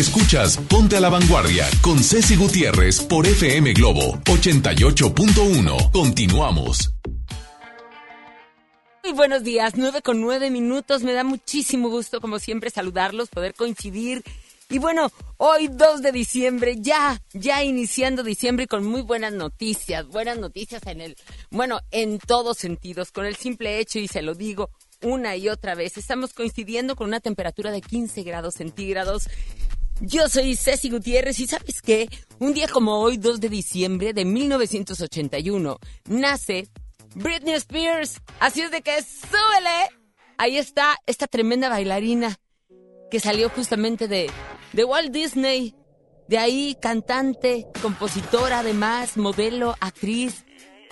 Escuchas Ponte a la Vanguardia con Ceci Gutiérrez por FM Globo 88.1. Continuamos. Muy buenos días, 9 con 9 minutos. Me da muchísimo gusto, como siempre, saludarlos, poder coincidir. Y bueno, hoy 2 de diciembre, ya, ya iniciando diciembre y con muy buenas noticias. Buenas noticias en el, bueno, en todos sentidos, con el simple hecho, y se lo digo, una y otra vez. Estamos coincidiendo con una temperatura de 15 grados centígrados yo soy Ceci Gutiérrez y ¿sabes qué? Un día como hoy, 2 de diciembre de 1981, nace Britney Spears. Así es de que súbele. Ahí está esta tremenda bailarina que salió justamente de, de Walt Disney. De ahí cantante, compositora además, modelo, actriz,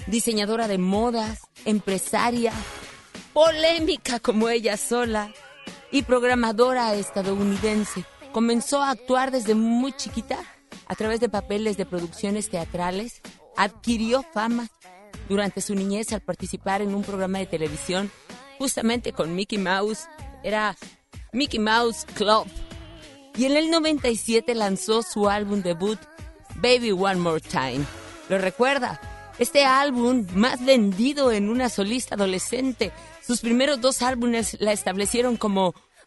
diseñadora de modas, empresaria, polémica como ella sola y programadora estadounidense. Comenzó a actuar desde muy chiquita a través de papeles de producciones teatrales. Adquirió fama durante su niñez al participar en un programa de televisión justamente con Mickey Mouse. Era Mickey Mouse Club. Y en el 97 lanzó su álbum debut Baby One More Time. ¿Lo recuerda? Este álbum más vendido en una solista adolescente. Sus primeros dos álbumes la establecieron como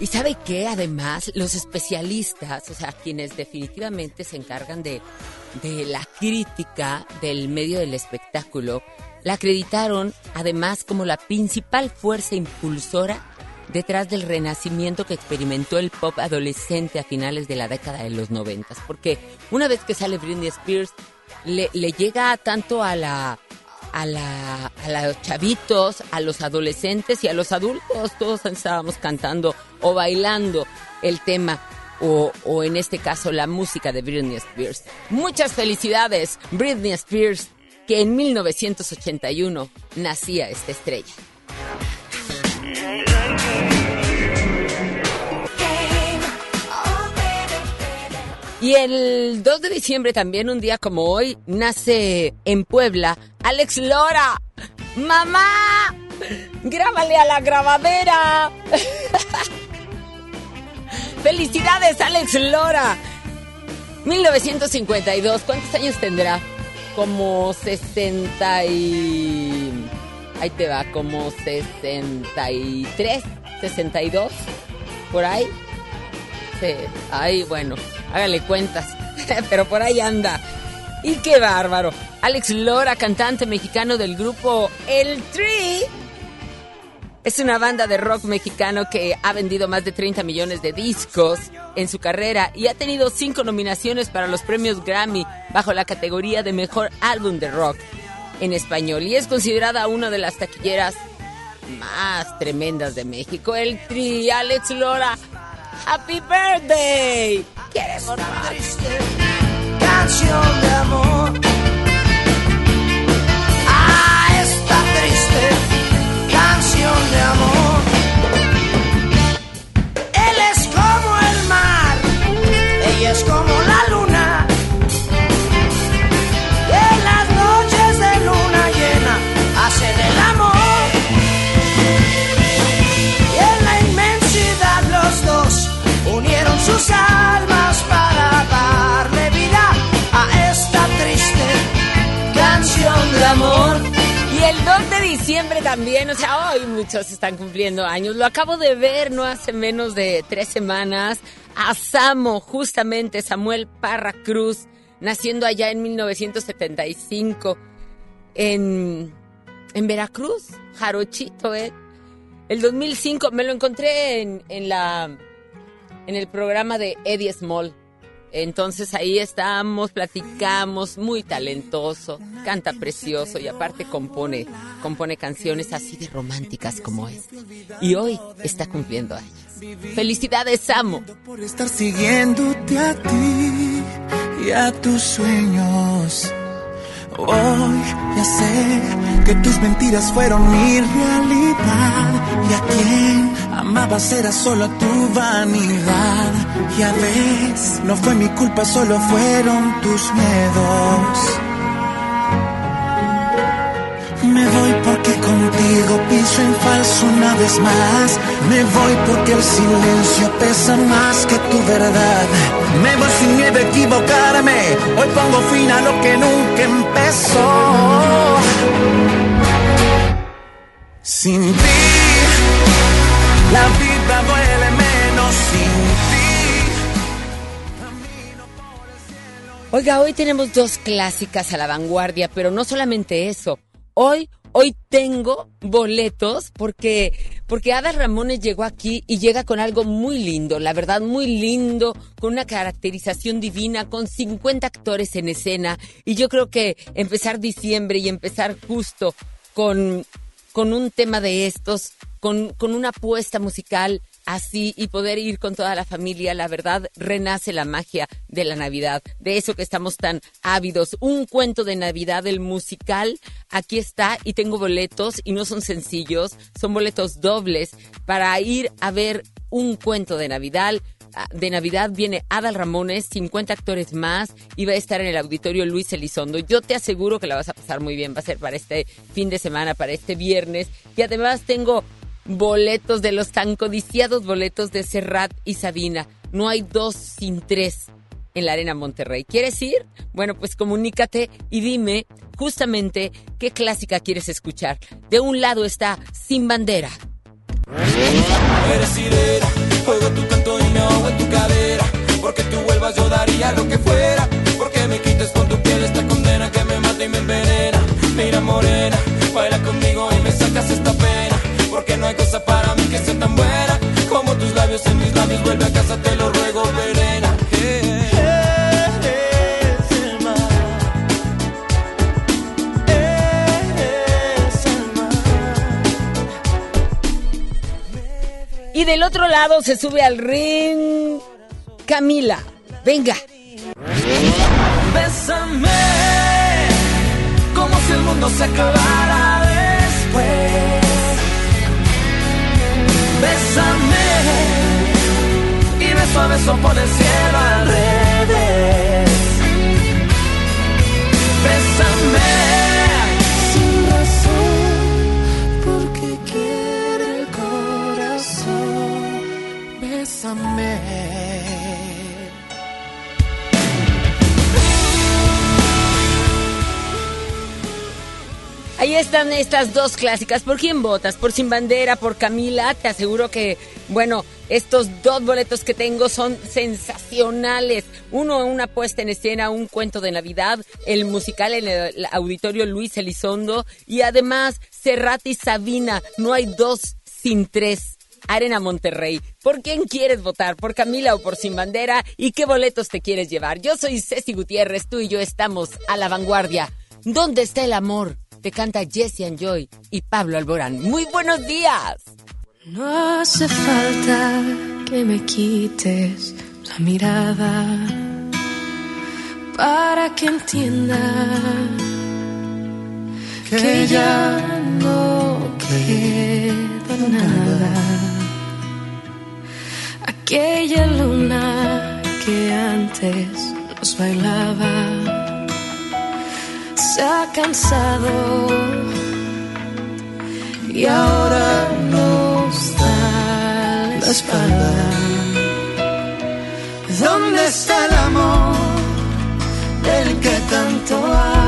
Y sabe que además los especialistas, o sea, quienes definitivamente se encargan de, de la crítica del medio del espectáculo, la acreditaron además como la principal fuerza impulsora detrás del renacimiento que experimentó el pop adolescente a finales de la década de los noventas. Porque una vez que sale Britney Spears, le, le llega tanto a la a, la, a los chavitos, a los adolescentes y a los adultos. Todos estábamos cantando o bailando el tema o, o en este caso la música de Britney Spears. Muchas felicidades, Britney Spears, que en 1981 nacía esta estrella. Y el 2 de diciembre también, un día como hoy, nace en Puebla Alex Lora. ¡Mamá! ¡Grábale a la grabadera! ¡Felicidades, Alex Lora! 1952, ¿cuántos años tendrá? Como 60 y... Ahí te va, como 63, 62, por ahí. Sí, ahí, bueno, hágale cuentas, pero por ahí anda. Y qué bárbaro. Alex Lora, cantante mexicano del grupo El Tri. Es una banda de rock mexicano que ha vendido más de 30 millones de discos en su carrera y ha tenido cinco nominaciones para los premios Grammy bajo la categoría de Mejor Álbum de Rock en español y es considerada una de las taquilleras más tremendas de México. El Tri, Alex Lora, Happy Birthday. Queremos triste canción de amor. A esta triste canción de amor. Él es como el mar, ella es como también, o sea, hoy muchos están cumpliendo años. Lo acabo de ver no hace menos de tres semanas. A Samo, justamente Samuel Parra Cruz, naciendo allá en 1975 en, en Veracruz, Jarochito, ¿eh? El 2005 me lo encontré en, en la en el programa de Eddie Small. Entonces ahí estamos, platicamos, muy talentoso, canta precioso y aparte compone, compone canciones así de románticas como es. Y hoy está cumpliendo años. Felicidades, amo. Por estar siguiéndote a ti y a tus sueños. Hoy ya sé que tus mentiras fueron mi realidad y a quien amabas era solo tu vanidad. Ya ves, no fue mi culpa, solo fueron tus miedos. Me voy porque contigo piso en falso una vez más. Me voy porque el silencio pesa más que tu verdad. Me voy sin miedo a equivocarme. Hoy pongo fin a lo que nunca empezó. Sin ti, la vida duele menos sin ti. Oiga, hoy tenemos dos clásicas a la vanguardia, pero no solamente eso. Hoy, hoy tengo boletos porque, porque Ada Ramones llegó aquí y llega con algo muy lindo, la verdad muy lindo, con una caracterización divina, con 50 actores en escena. Y yo creo que empezar diciembre y empezar justo con, con un tema de estos, con, con una apuesta musical así y poder ir con toda la familia, la verdad, renace la magia de la Navidad, de eso que estamos tan ávidos. Un cuento de Navidad, el musical, aquí está y tengo boletos y no son sencillos, son boletos dobles para ir a ver un cuento de Navidad de Navidad viene Adal Ramones, 50 actores más y va a estar en el auditorio Luis Elizondo. Yo te aseguro que la vas a pasar muy bien, va a ser para este fin de semana, para este viernes. Y además tengo boletos de los tan codiciados boletos de Serrat y Sabina. No hay dos sin tres en la Arena Monterrey. ¿Quieres ir? Bueno, pues comunícate y dime justamente qué clásica quieres escuchar. De un lado está Sin Bandera. Eres sirena, juego tu me ahogo en tu cadera. Porque tú vuelvas yo daría lo que fuera. Porque me quites con tu piel esta condena que me mata y me envenena. Mira morena, baila conmigo y me sacas esta pena. Porque no hay cosa para mí que sea tan buena como tus labios en mis labios. Vuelve a casa, te lo Y del otro lado se sube al ring Camila. Venga. Bésame como si el mundo se acabara después. Bésame y beso a beso por el cielo al revés. Bésame Ahí están estas dos clásicas. ¿Por quién votas? ¿Por Sin Bandera? ¿Por Camila? Te aseguro que, bueno, estos dos boletos que tengo son sensacionales. Uno, una puesta en escena, un cuento de Navidad, el musical en el auditorio Luis Elizondo y además Serrat y Sabina. No hay dos sin tres. Arena Monterrey. ¿Por quién quieres votar? ¿Por Camila o por Sin Bandera? ¿Y qué boletos te quieres llevar? Yo soy Ceci Gutiérrez, tú y yo estamos a la vanguardia. ¿Dónde está el amor? Te canta Jesse and Joy y Pablo Alborán. Muy buenos días. No hace falta que me quites la mirada para que entienda que ya no queda nada. Aquella luna que antes nos bailaba se ha cansado y ahora nos da la espalda. ¿Dónde está el amor del que tanto habla?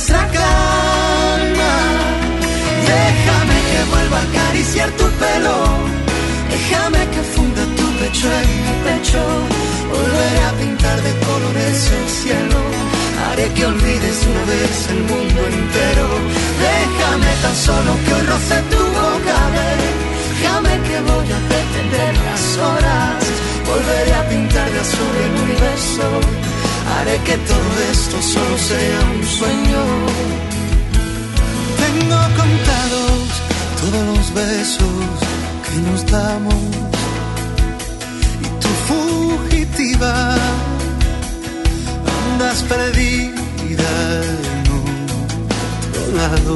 Nuestra calma? Déjame que vuelva a acariciar tu pelo, déjame que funda tu pecho en mi pecho, volveré a pintar de colores el cielo. Haré que olvides una vez el mundo entero. Déjame tan solo que hoy roce tu boca, déjame que voy a detener las horas. Volveré a pintar de azul el universo. Haré que todo esto solo sea un sueño. Tengo contados todos los besos que nos damos y tu fugitiva andas perdida en otro lado.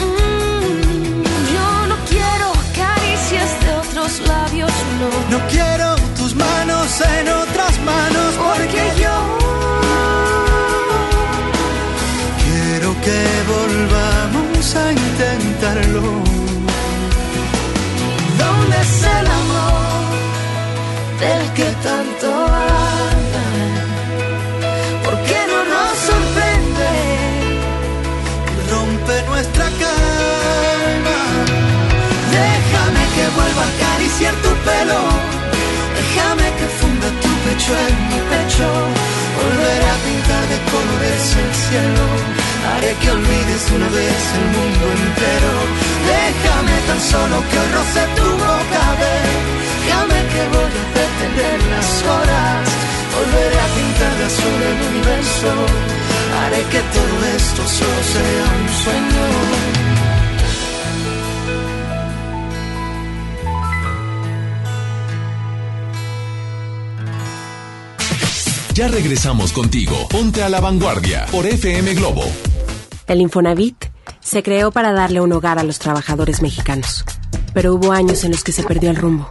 Mm, Yo no quiero caricias de otros labios, no. No quiero tus manos en otras manos tanto hablan? ¿Por qué no nos sorprende y rompe nuestra calma? Déjame que vuelva a acariciar tu pelo, déjame que funda tu pecho en mi pecho, volveré a pintar de colores el cielo, haré que olvides una vez el mundo entero, déjame tan solo que roce tu boca, déjame que voy a detener las horas, volveré a pintar de azul el universo, haré que todo esto solo sea un sueño. Ya regresamos contigo. Ponte a la vanguardia por FM Globo. El Infonavit se creó para darle un hogar a los trabajadores mexicanos, pero hubo años en los que se perdió el rumbo.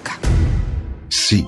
Sí,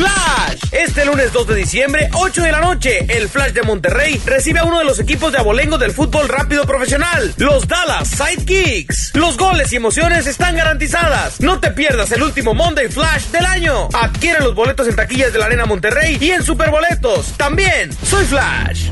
Flash! Este lunes 2 de diciembre, 8 de la noche, el Flash de Monterrey recibe a uno de los equipos de abolengo del fútbol rápido profesional, los Dallas Sidekicks. Los goles y emociones están garantizadas. No te pierdas el último Monday Flash del año. Adquiere los boletos en taquillas de la Arena Monterrey y en Superboletos. También, soy Flash.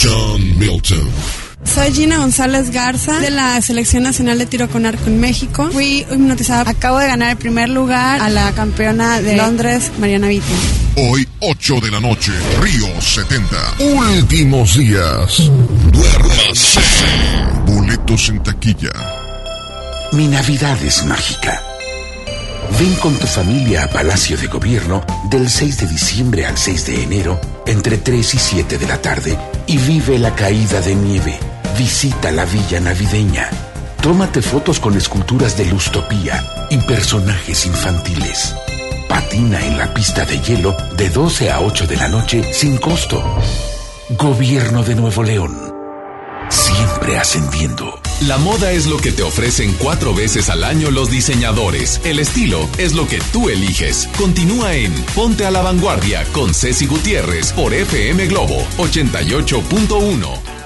John Milton. Soy Gina González Garza de la Selección Nacional de Tiro con Arco en México. Fui hipnotizada. Acabo de ganar el primer lugar a la campeona de Londres, Mariana Vitti. Hoy, 8 de la noche, Río 70. Últimos días. Duérmase. Boletos en taquilla. Mi Navidad es mágica. Ven con tu familia a Palacio de Gobierno del 6 de diciembre al 6 de enero entre 3 y 7 de la tarde y vive la caída de nieve. Visita la villa navideña. Tómate fotos con esculturas de Lustopía y personajes infantiles. Patina en la pista de hielo de 12 a 8 de la noche sin costo. Gobierno de Nuevo León. Siempre ascendiendo. La moda es lo que te ofrecen cuatro veces al año los diseñadores. El estilo es lo que tú eliges. Continúa en Ponte a la Vanguardia con Ceci Gutiérrez por FM Globo 88.1.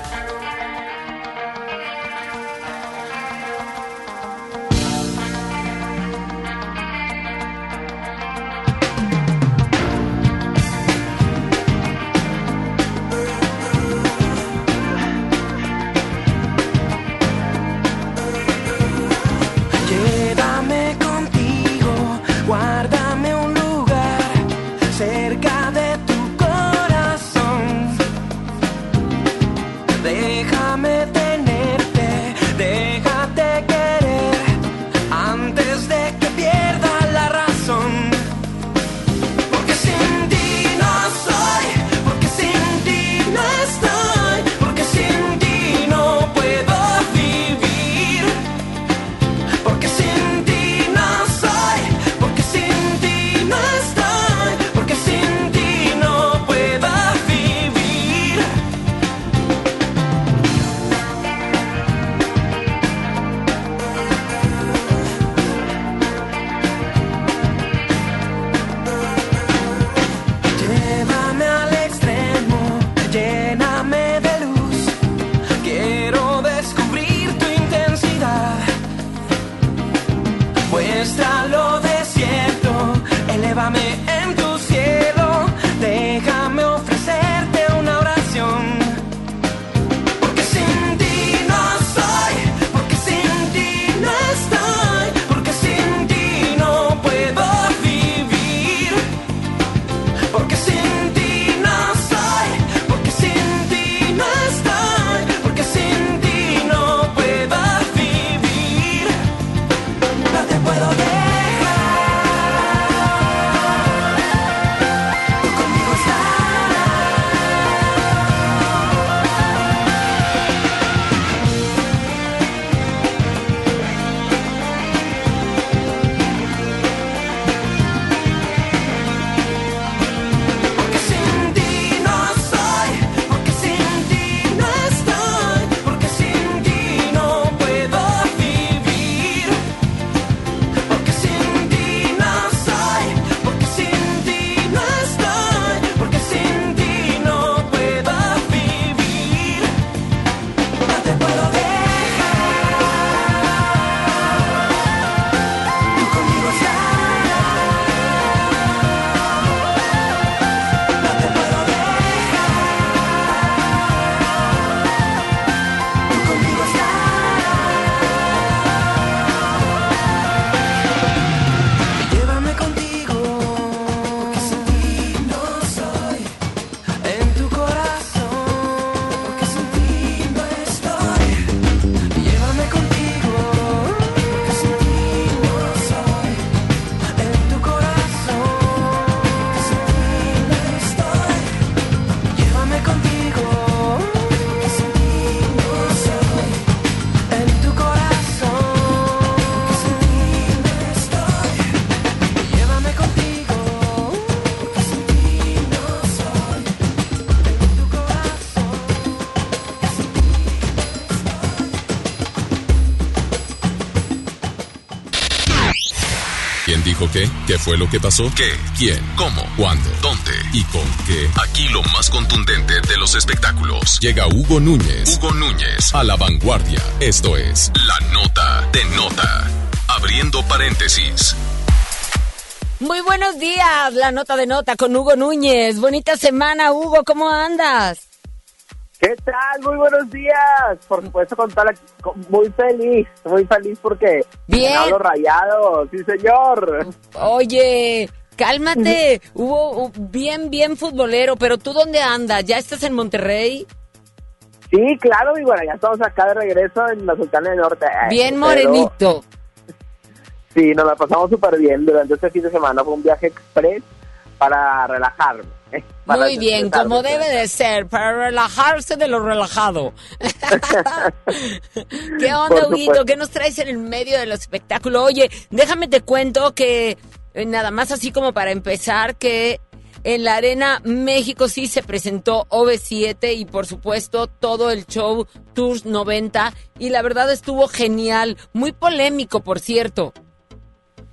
lo que pasó? ¿Qué? ¿Quién? ¿Cómo? ¿Cuándo? ¿Dónde? ¿Y con qué? Aquí lo más contundente de los espectáculos. Llega Hugo Núñez. Hugo Núñez a la vanguardia. Esto es La Nota de Nota. Abriendo paréntesis. Muy buenos días, la nota de nota con Hugo Núñez. Bonita semana, Hugo, ¿cómo andas? Buenos días. Por supuesto, con tal, muy feliz, muy feliz porque Bien. los rayados, sí señor. Oye, cálmate. Hugo, uh, bien, bien futbolero, pero ¿tú dónde andas? ¿Ya estás en Monterrey? Sí, claro, y bueno, ya estamos acá de regreso en la Sultana del Norte. Bien Pero- morenito. Sí, nos la pasamos súper bien durante este fin de semana. Fue un viaje express para relajarme. Muy bien, como debe de ser, para relajarse de lo relajado. ¿Qué onda, Huguito? ¿Qué nos traes en el medio del espectáculo? Oye, déjame te cuento que, eh, nada más así como para empezar, que en la Arena México sí se presentó OV7 y por supuesto todo el show Tours 90 y la verdad estuvo genial, muy polémico, por cierto.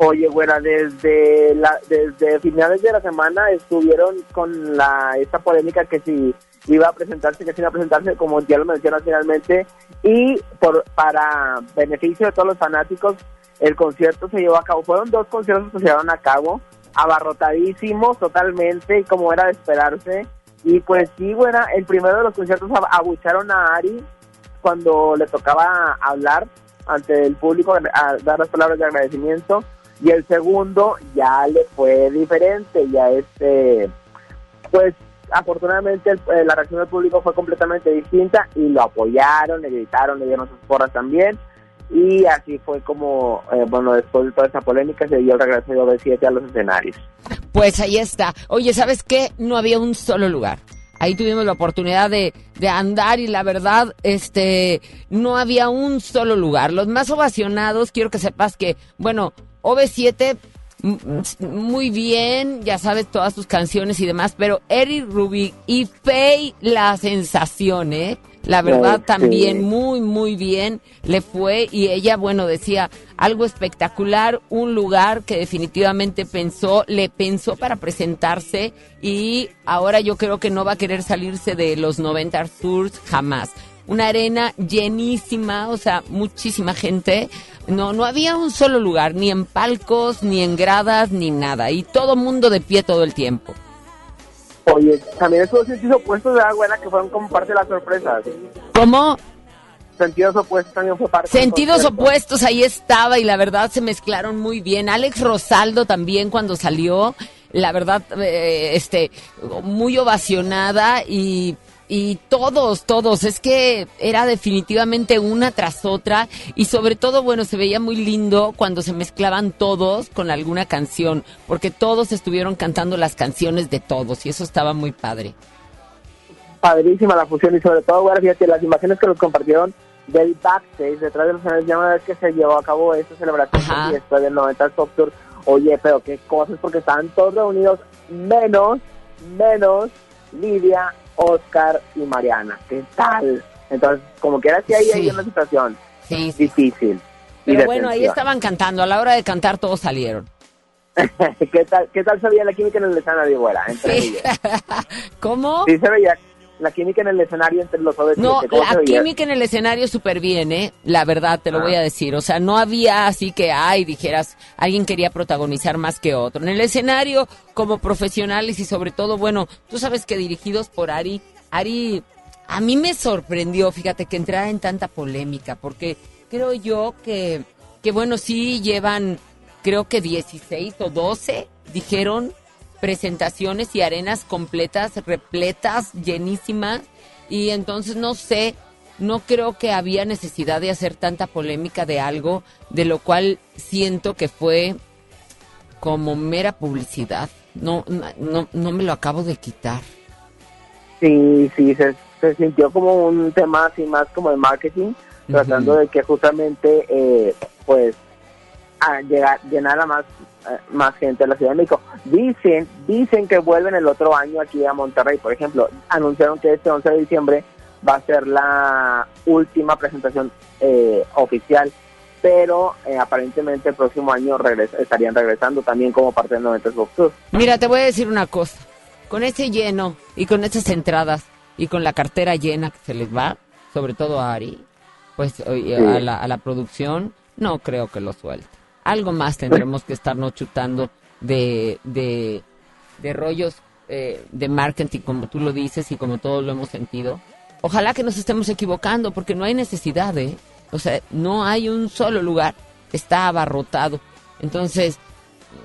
Oye, bueno, desde la, desde finales de la semana estuvieron con la esta polémica que si iba a presentarse, que si iba a presentarse, como ya lo mencionas finalmente, y por para beneficio de todos los fanáticos, el concierto se llevó a cabo. Fueron dos conciertos que se llevaron a cabo, abarrotadísimos totalmente, y como era de esperarse. Y pues sí, bueno, el primero de los conciertos ab- abucharon a Ari cuando le tocaba hablar ante el público, a dar las palabras de agradecimiento. Y el segundo ya le fue diferente, ya este, pues afortunadamente el- eh, la reacción del público fue completamente distinta y lo apoyaron, le gritaron, le dieron sus porras también. Y así fue como, eh, bueno, después de toda esa polémica se dio el regreso de OV7 a los escenarios. Pues ahí está. Oye, ¿sabes qué? No había un solo lugar. Ahí tuvimos la oportunidad de, de andar y la verdad, este, no había un solo lugar. Los más ovacionados, quiero que sepas que, bueno, OV7, m- m- muy bien, ya sabes todas sus canciones y demás, pero Eric Rubik y Faye, la sensación, ¿eh? La verdad sí. también muy, muy bien le fue y ella, bueno, decía algo espectacular, un lugar que definitivamente pensó, le pensó para presentarse y ahora yo creo que no va a querer salirse de los 90 Tours jamás. Una arena llenísima, o sea, muchísima gente. No, no había un solo lugar, ni en palcos, ni en gradas, ni nada. Y todo mundo de pie todo el tiempo. Oye, también estuvo sentidos opuestos de Agüera que fueron como parte de las sorpresas. ¿Cómo? Sentidos opuestos también fue parte Sentidos opuestos, ahí estaba y la verdad se mezclaron muy bien. Alex Rosaldo también cuando salió, la verdad, eh, este, muy ovacionada y, y todos, todos, es que era definitivamente una tras otra y sobre todo, bueno, se veía muy lindo cuando se mezclaban todos con alguna canción, porque todos estuvieron cantando las canciones de todos y eso estaba muy padre. Padrísima la fusión y sobre todo, bueno, fíjate, las imágenes que nos compartieron del backstage, detrás de los escenarios, ya una vez que se llevó a cabo esta celebración y después del 90 Top Tour, oye, pero qué cosas, porque estaban todos reunidos, menos, menos Lidia, Oscar y Mariana. ¿Qué tal? Entonces, como que era así ahí Sí. hay una situación Sí, difícil. Pero de bueno, ahí estaban cantando, a la hora de cantar todos salieron. ¿Qué tal, ¿Qué tal se veía la química en el güera? Entre ellos? ¿Cómo? Sí se veía la química en el escenario entre los OV7. No, ¿cómo se la química en el escenario súper bien, ¿eh? La verdad, te lo Ah. voy a decir. O sea, no había así que, ay, dijeras, alguien quería protagonizar más que otro. En el escenario, como profesionales y sobre todo, bueno, tú sabes que dirigidos por Ari, Ari, a mí me sorprendió, fíjate, que entrara en tanta polémica, porque creo yo que, que bueno, sí llevan, creo que 16 o 12, dijeron, presentaciones y arenas completas, repletas, llenísimas. Y entonces no sé, no creo que había necesidad de hacer tanta polémica de algo, de lo cual siento que fue como mera publicidad. No, no, no me lo acabo de quitar. Sí, sí, se, se sintió como un tema así más como de marketing, tratando de que justamente, eh, pues, a llegar, llenar a más, eh, más gente a la Ciudad de México. Dicen, dicen que vuelven el otro año aquí a Monterrey, por ejemplo. Anunciaron que este 11 de diciembre va a ser la última presentación eh, oficial pero eh, aparentemente el próximo año regresa- estarían regresando también como parte del 90 Pop Tour. Mira, te voy a decir una cosa. Con ese lleno y con esas entradas y con la cartera llena que se les va, sobre todo a Ari, pues Sí. a, la, a la producción, no creo que lo suelte. Algo más tendremos que estarnos chutando de, de, rollos eh, de marketing, como tú lo dices y como todos lo hemos sentido. Ojalá que nos estemos equivocando, porque no hay necesidad, ¿eh? O sea, no hay un solo lugar, está abarrotado. Entonces,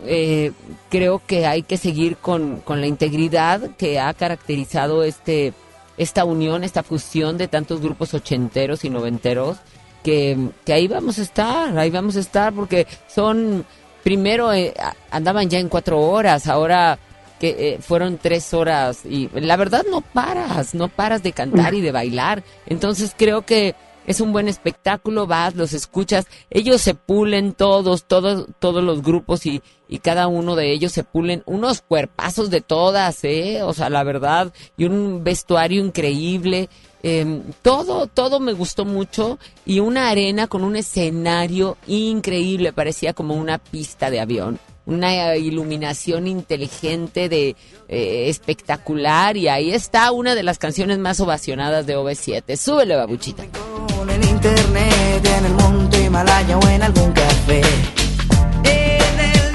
eh, creo que hay que seguir con, con la integridad que ha caracterizado este esta unión, esta fusión de tantos grupos ochenteros y noventeros, que, ahí vamos a estar, ahí vamos a estar, porque son, primero eh, andaban ya en cuatro horas, ahora que eh, fueron tres horas, y la verdad no paras, no paras de cantar y de bailar, entonces creo que es un buen espectáculo, vas, los escuchas, ellos se pulen todos, todos, todos los grupos y, y cada uno de ellos se pulen unos cuerpazos de todas, eh, o sea, la verdad, y un vestuario increíble, eh, todo, todo me gustó mucho y una arena con un escenario increíble, parecía como una pista de avión. Una iluminación inteligente de eh, espectacular y ahí está una de las canciones más ovacionadas de OV7. Súbele, babuchita. en internet, en el monte Himalaya o en algún café.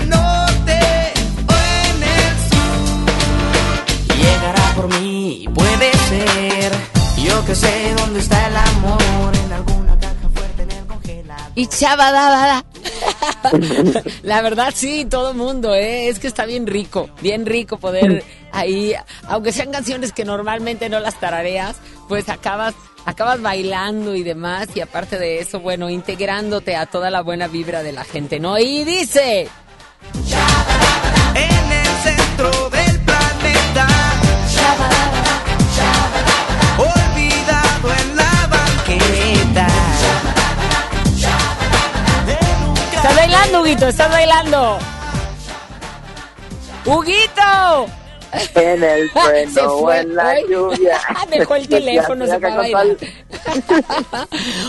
Norte o en el sur. Por mí, puede ser. Yo que sé dónde está el amor. En alguna caja fuerte en el congelador. Y chabadabada. La verdad sí, todo mundo, ¿eh? es que está bien rico, bien rico poder ahí, aunque sean canciones que normalmente no las tarareas, pues acabas, acabas bailando y demás, y aparte de eso, bueno, integrándote a toda la buena vibra de la gente, ¿no? Y dice, En el centro del bailando, Huguito, estás bailando. Huguito. En el Se trueno o en la lluvia. Dejó el teléfono, se fue a bailar.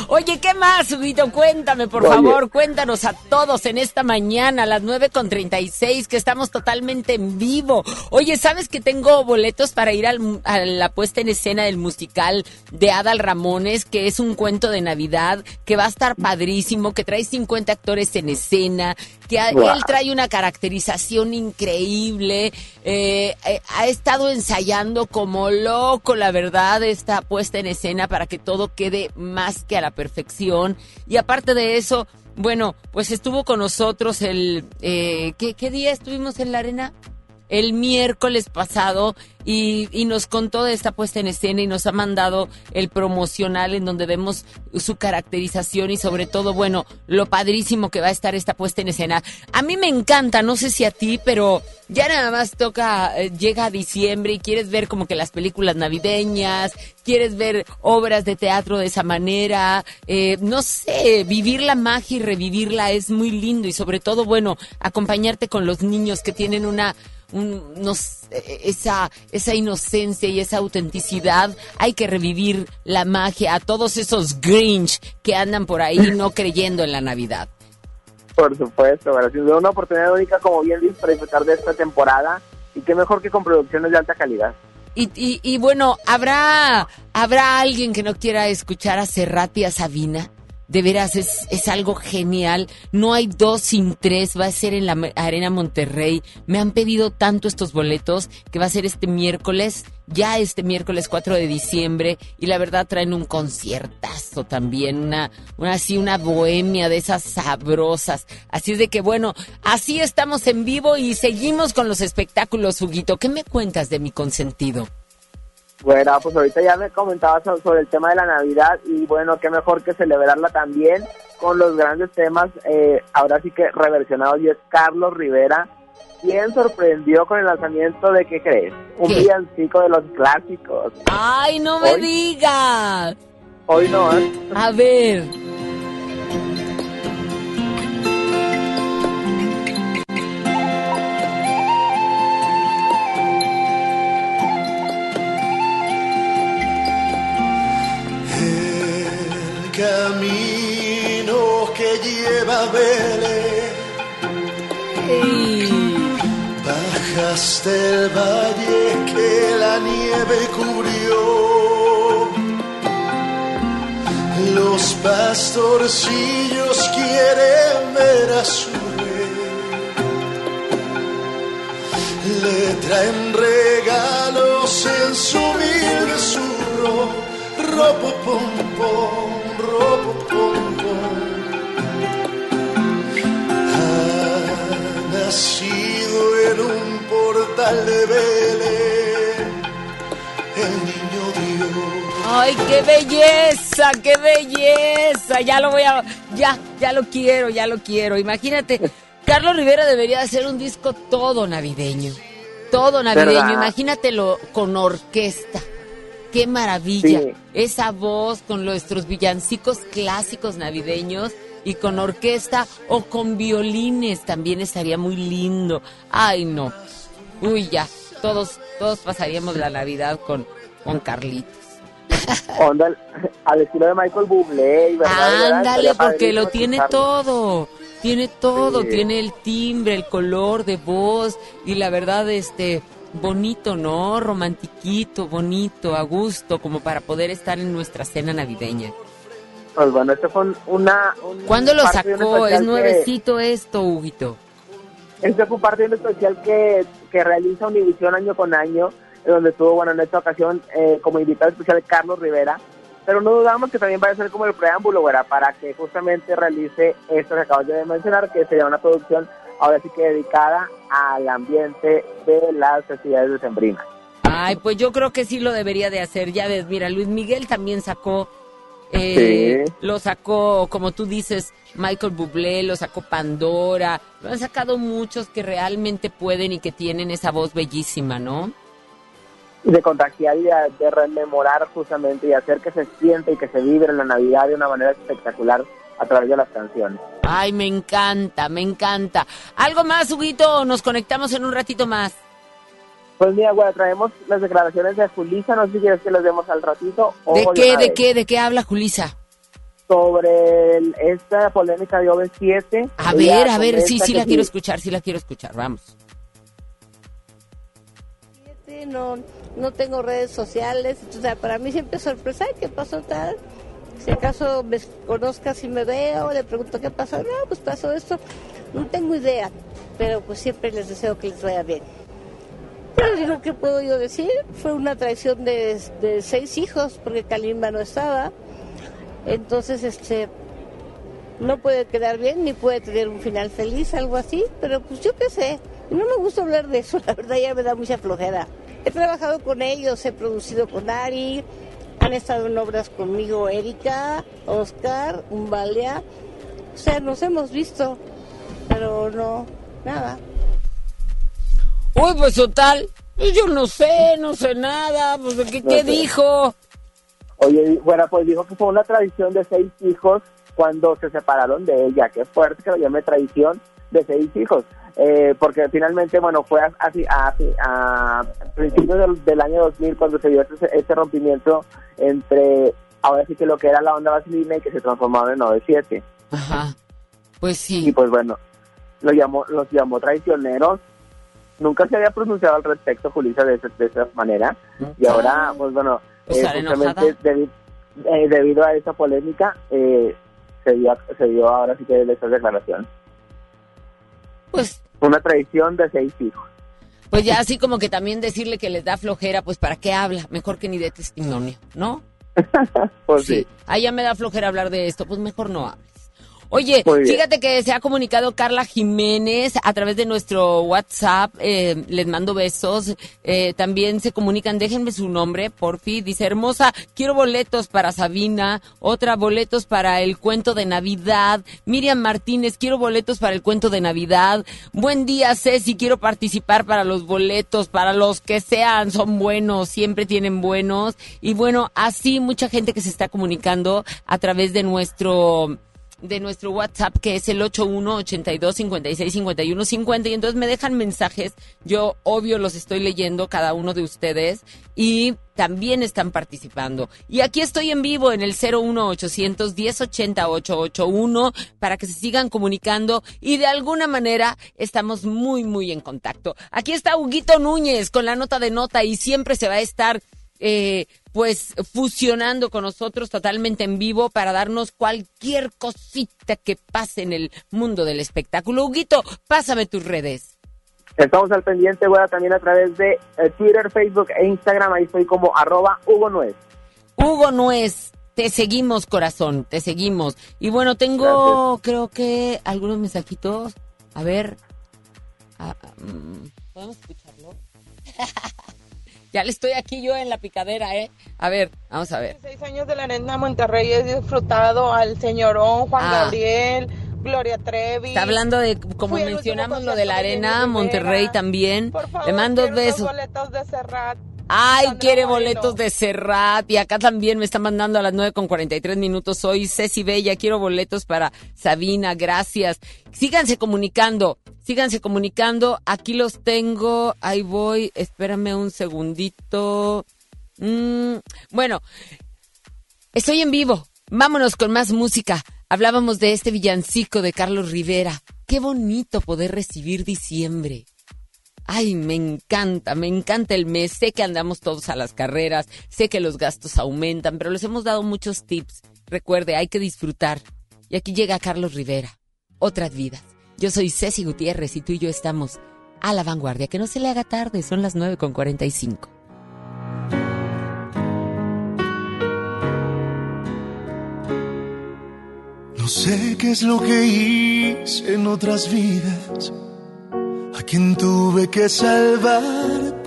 Oye, ¿qué más, Huguito? Cuéntame, por Oye. favor, cuéntanos a todos en esta mañana a las 9.36, que estamos totalmente en vivo. Oye, ¿sabes que tengo boletos para ir al a la puesta en escena del musical de Adal Ramones, que es un cuento de Navidad, que va a estar padrísimo, que trae 50 actores en escena, que a- él trae una caracterización increíble, eh, eh, ha estado ensayando como loco, la verdad, esta puesta en escena para que todo quede más que a la perfección. Y aparte de eso, bueno, pues estuvo con nosotros el... Eh, ¿qué, ¿Qué día estuvimos en la arena? El miércoles pasado y, y nos contó de esta puesta en escena y nos ha mandado el promocional en donde vemos su caracterización y sobre todo, bueno, lo padrísimo que va a estar esta puesta en escena. A mí me encanta, no sé si a ti, pero ya nada más toca, eh, llega diciembre y quieres ver como que las películas navideñas, quieres ver obras de teatro de esa manera, eh, no sé, vivir la magia y revivirla es muy lindo y sobre todo, bueno, acompañarte con los niños que tienen una un- no sé, esa, esa inocencia y esa autenticidad, hay que revivir la magia a todos esos Grinch que andan por ahí no creyendo en la Navidad. Por supuesto, sin duda una oportunidad única, como bien dices, para disfrutar de esta temporada. Y qué mejor que con producciones de alta calidad. Y, y, y bueno, ¿habrá, ¿habrá alguien que no quiera escuchar a Serrat y a Sabina? De veras, es, es algo genial. No hay dos sin tres. Va a ser en la Arena Monterrey. Me han pedido tanto estos boletos que va a ser este miércoles, ya este miércoles 4 de diciembre. Y la verdad traen un conciertazo también, una, una así, una bohemia de esas sabrosas. Así es de que bueno, así estamos en vivo y seguimos con los espectáculos, Huguito. ¿Qué me cuentas de mi consentido? Bueno, pues ahorita ya me comentabas so- sobre el tema de la Navidad y bueno, qué mejor que celebrarla también con los grandes temas, eh, ahora sí que reversionados, y es Carlos Rivera, quien sorprendió con el lanzamiento de, ¿qué crees? Un ¿Qué? villancico de los clásicos. ¡Ay, no me Hoy- digas! Hoy no, ¿eh? A ver. Camino que lleva a Belén. Bajaste el valle que la nieve cubrió. Los pastorcillos quieren ver a su le traen regalos en su humilde surro, ropo pom pom, ropo pom pom. Ha nacido en un portal de Belén el niño Dios. Ay, qué belleza, qué belleza. Ya lo voy a, ya, ya lo quiero, ya lo quiero. Imagínate, Carlos Rivera debería hacer un disco todo navideño. Todo navideño, ¿Verdad? imagínatelo con orquesta. Qué maravilla. Sí. Esa voz con nuestros villancicos clásicos navideños y con orquesta o con violines también estaría muy lindo. Ay, no. Uy, ya. Todos, todos pasaríamos la Navidad con, con Carlitos. Onda al- estilo de Michael Bublé. Ándale, porque lo tiene escucharlo. todo. Tiene todo, Sí. tiene el timbre, el color de voz y la verdad, este, bonito, ¿no? Romantiquito, bonito, a gusto, como para poder estar en nuestra cena navideña. Pues bueno, este fue un- una... un ¿Cuándo lo sacó? Es que- nuevecito esto, Huguito. Este fue parte de un especial que, que realiza Univisión año con año, donde tuvo, bueno, en esta ocasión eh, como invitado especial Carlos Rivera, pero no dudamos que también vaya a ser como el preámbulo, ¿verdad? Para que justamente realice esto que acabas de mencionar, que sería una producción ahora sí que dedicada al ambiente de las festividades decembrinas. Ay, pues yo creo que sí lo debería de hacer. Ya ves, mira, Luis Miguel también sacó, eh, Sí. lo sacó, como tú dices, Michael Bublé, lo sacó Pandora, lo han sacado muchos que realmente pueden y que tienen esa voz bellísima, ¿no? Y de contagiar y de, de rememorar justamente y hacer que se siente y que se vibre la Navidad de una manera espectacular a través de las canciones. Ay, me encanta, me encanta. ¿Algo más, Huguito? Nos conectamos en un ratito más. Pues mira, güey, traemos las declaraciones de Julisa, no sé si quieres que las demos al ratito. o ¿De qué, de vez. qué, de qué habla Julisa? Sobre el- esta polémica de OV7. A ver, a ver, sí, sí la quiero escuchar, sí la quiero escuchar, vamos. No, no tengo redes sociales, o sea, para mí siempre es sorpresa, "Ay, ¿qué pasó tal? Si acaso me conozcas y me veo, le pregunto qué pasó, no, pues pasó esto, no tengo idea, pero pues siempre les deseo que les vaya bien. Pero digo, ¿qué puedo yo decir? Fue una traición de, de seis hijos, porque Kalimba no estaba, entonces, este, no puede quedar bien ni puede tener un final feliz, algo así, pero pues yo qué sé, no me gusta hablar de eso, la verdad ya me da mucha flojera. He trabajado con ellos, he producido con Ari, han estado en obras conmigo Erika, Oscar, Umbalia, o sea, nos hemos visto, pero no, nada. Uy, pues total, pues yo no sé, no sé nada, pues ¿qué, No qué dijo? Oye, bueno, pues dijo que fue una tradición de seis hijos cuando se separaron de ella. Qué fuerte que lo llame tradición de seis hijos. Eh, porque finalmente, bueno, fue a, a- a- a principios del, del año 2000 cuando se dio ese, ese rompimiento entre, ahora sí que lo que era la onda vaselina y que se transformaba en 97. Ajá, pues sí. Y pues bueno, lo llamó, los llamó traicioneros. Nunca se había pronunciado al respecto, Julissa, de, esa- de esa manera. Y ahora, pues bueno, Pues eh, justamente debi- eh, debido a esa polémica, eh, se, dio, se dio ahora sí que esa declaración. Pues Una traición de seis hijos. Pues ya así como que también decirle que les da flojera, pues ¿para qué habla? Mejor que ni dé testimonio, ¿no? Pues sí. Ah, ya me da flojera hablar de esto, pues mejor no hables. Oye, fíjate que se ha comunicado Carla Jiménez a través de nuestro WhatsApp, eh, les mando besos, eh, también se comunican, déjenme su nombre, porfi, dice hermosa, quiero boletos para Sabina, otra boletos para el cuento de Navidad, Miriam Martínez, quiero boletos para el cuento de Navidad, buen día Ceci, quiero participar para los boletos, para los que sean, son buenos, siempre tienen buenos, y bueno, así mucha gente que se está comunicando a través de nuestro de nuestro WhatsApp que es el 81 82 56 51 50 y entonces me dejan mensajes. Yo obvio los estoy leyendo cada uno de ustedes y también están participando. Y aquí estoy en vivo en el 01800 1080 881 para que se sigan comunicando y de alguna manera estamos muy muy en contacto. Aquí está Huguito Núñez con la nota de nota y siempre se va a estar eh, pues fusionando con nosotros totalmente en vivo para darnos cualquier cosita que pase en el mundo del espectáculo. Huguito, pásame tus redes. Estamos al pendiente, bueno, también a través de eh, Twitter, Facebook e Instagram. Ahí estoy como arroba Hugo Nuez. Hugo Nuez, te seguimos, corazón, te seguimos. Y bueno, tengo, creo que algunos mensajitos. A ver. Ah, mm, ¿Podemos escucharlo? ya le estoy aquí yo en la picadera, ¿eh? A ver, vamos a ver. Seis años de la Arena Monterrey he disfrutado al señorón Juan Ah. Gabriel, Gloria Trevi. Está hablando de, como mencionamos, lo de la arena, Monterrey también. Por favor, Le mando besos. boletos de Serrat. Ay, quiere boletos de Serrat. Y acá también me están mandando a las 9 con 43 minutos. Soy Ceci Bella. Quiero boletos para Sabina. Gracias. Síganse comunicando. Síganse comunicando. Aquí los tengo. Ahí voy. Espérame un segundito. Mm, bueno, estoy en vivo. Vámonos con más música. Hablábamos de este villancico de Carlos Rivera. Qué bonito poder recibir diciembre. Ay, me encanta, me encanta el mes. Sé que andamos todos a las carreras, sé que los gastos aumentan, pero les hemos dado muchos tips. Recuerde, hay que disfrutar. Y aquí llega Carlos Rivera. Otras vidas. Yo soy Ceci Gutiérrez y tú y yo estamos a la vanguardia. Que no se le haga tarde, son las 9 con 45. No sé qué es lo que hice en otras vidas, a quien tuve que salvar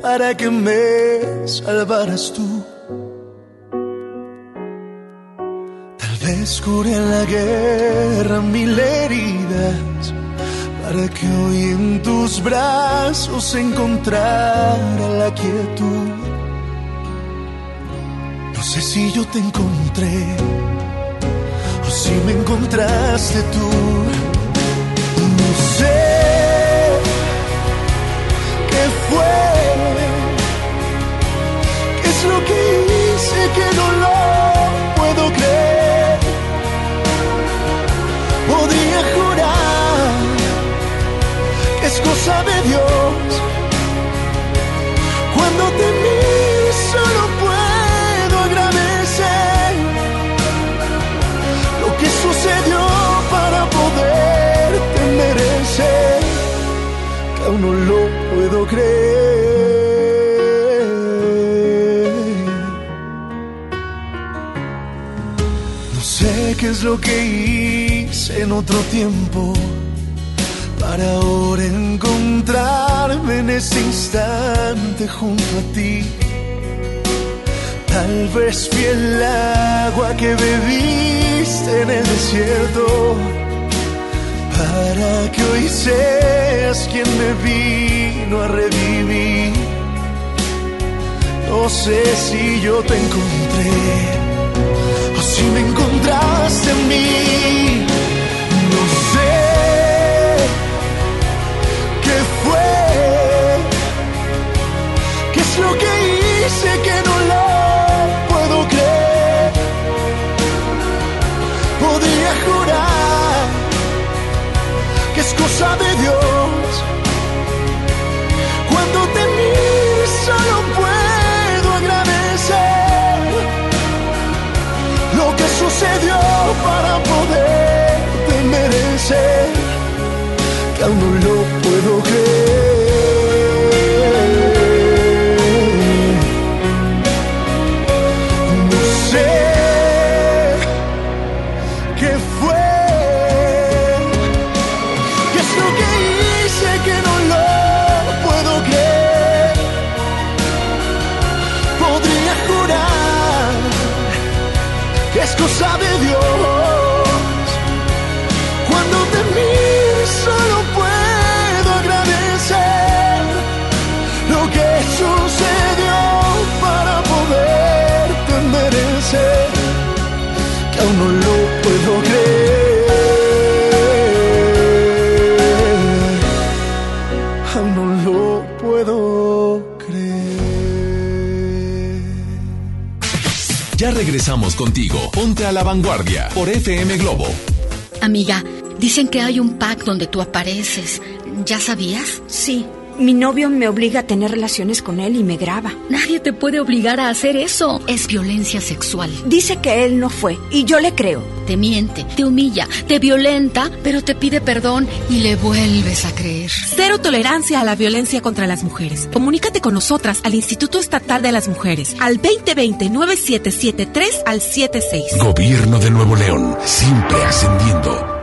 para que me salvaras tú. Tal vez curé en la guerra mil heridas, para que hoy en tus brazos encontrara la quietud. No sé si yo te encontré o si me encontraste tú. No sé qué es lo que hice que no lo puedo creer. Podría jurar que es cosa de Dios. Cuando te miro solo puedo agradecer lo que sucedió para poderte merecer, que aún no lo puedo creer. No sé qué es lo que hice en otro tiempo para ahora encontrarme en este instante junto a ti. Tal vez fui el agua que bebiste en el desierto para que hoy seas quien me vino a revivir. No sé si yo te encontré o si me encontraste en mí. No sé qué fue, qué es lo que hice que no lo puedo creer. Podría jurar de Dios. Cuando te miro solo puedo agradecer lo que sucedió para poderte merecer, que aún no lo puedo creer. Regresamos contigo. Ponte a la vanguardia por FM Globo. Amiga, dicen que hay un pack donde tú apareces. ¿Ya sabías? Sí. Mi novio me obliga a tener relaciones con él y me graba. Nadie te puede obligar a hacer eso. Es violencia sexual. Dice que él no fue y yo le creo. Te miente, te humilla, te violenta, pero te pide perdón y le vuelves a creer. Cero tolerancia a la violencia contra las mujeres. Comunícate con nosotras al Instituto Estatal de las Mujeres al 2020-9773 al 76. Gobierno de Nuevo León, siempre ascendiendo.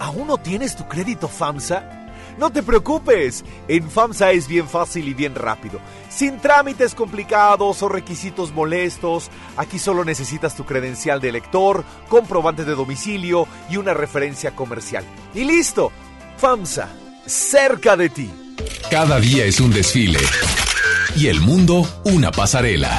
¿Aún no tienes tu crédito FAMSA? No te preocupes, en FAMSA es bien fácil y bien rápido. Sin trámites complicados o requisitos molestos, aquí solo necesitas tu credencial de lector, comprobante de domicilio y una referencia comercial. Y listo, FAMSA, cerca de ti. Cada día es un desfile y el mundo una pasarela.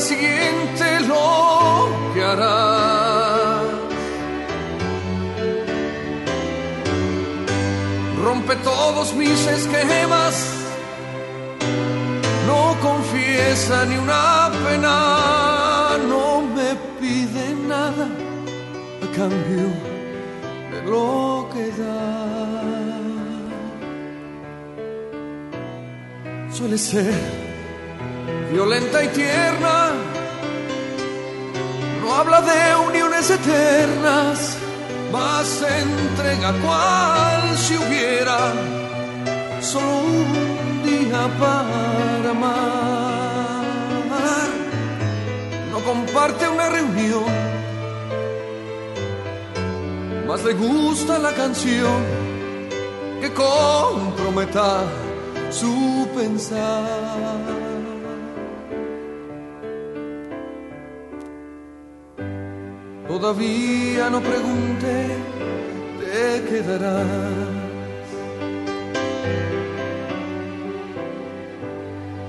siguiente lo que harás. Rompe todos mis esquemas, no confiesa ni una pena, no me pide nada a cambio de lo que da. Suele ser violenta y tierna. No habla de uniones eternas, más se entrega cual si hubiera solo un día para amar. No comparte una reunión, más le gusta la canción que comprometa su pensar. Todavía no pregunté, te quedarás.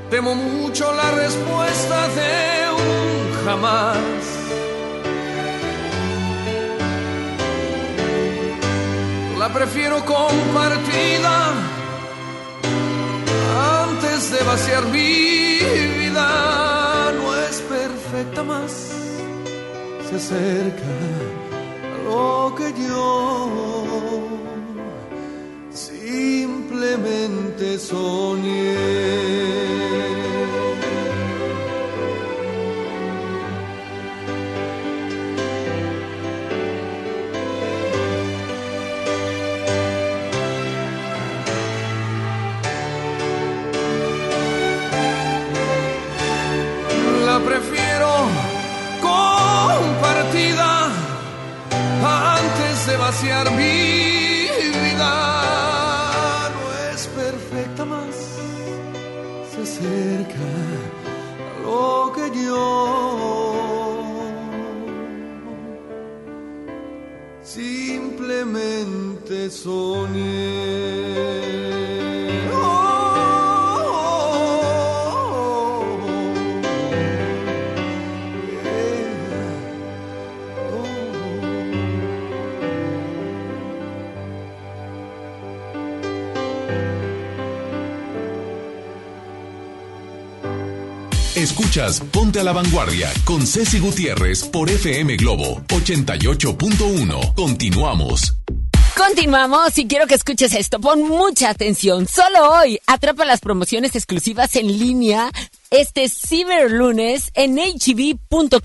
Temo mucho la respuesta de un jamás. La prefiero compartida antes de vaciar mi vida. No es perfecta más se acerca a lo que yo simplemente soñé. Vaciar mi vida. No es perfecta más, se acerca a lo que yo simplemente soñé. Ponte a la Vanguardia con Ceci Gutiérrez por FM Globo 88.1. Continuamos. Continuamos y quiero que escuches esto. Pon mucha atención. Solo hoy atrapa las promociones exclusivas en línea este ciberlunes en hb.com.mx.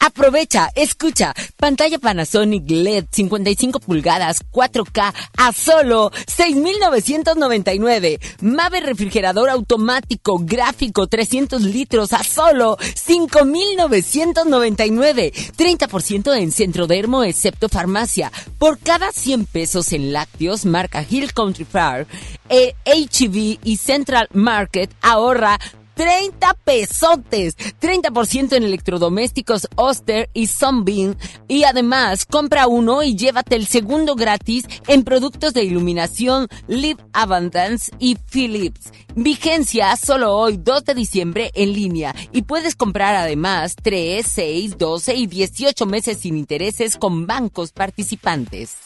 Aprovecha, escucha, pantalla Panasonic LED 55 pulgadas 4K a solo 6,999. Mave refrigerador automático gráfico 300 litros a solo 5,999. 30% en Centrodermo excepto farmacia. Por cada 100 pesos en lácteos marca Hill Country Fair, eh, HB y Central Market ahorra 30 pesotes, 30% en electrodomésticos Oster y Sunbeam y además compra uno y llévate el segundo gratis en productos de iluminación Live Abundance y Philips. Vigencia solo hoy 2 de diciembre en línea y puedes comprar además 3, 6, 12 y 18 meses sin intereses con bancos participantes.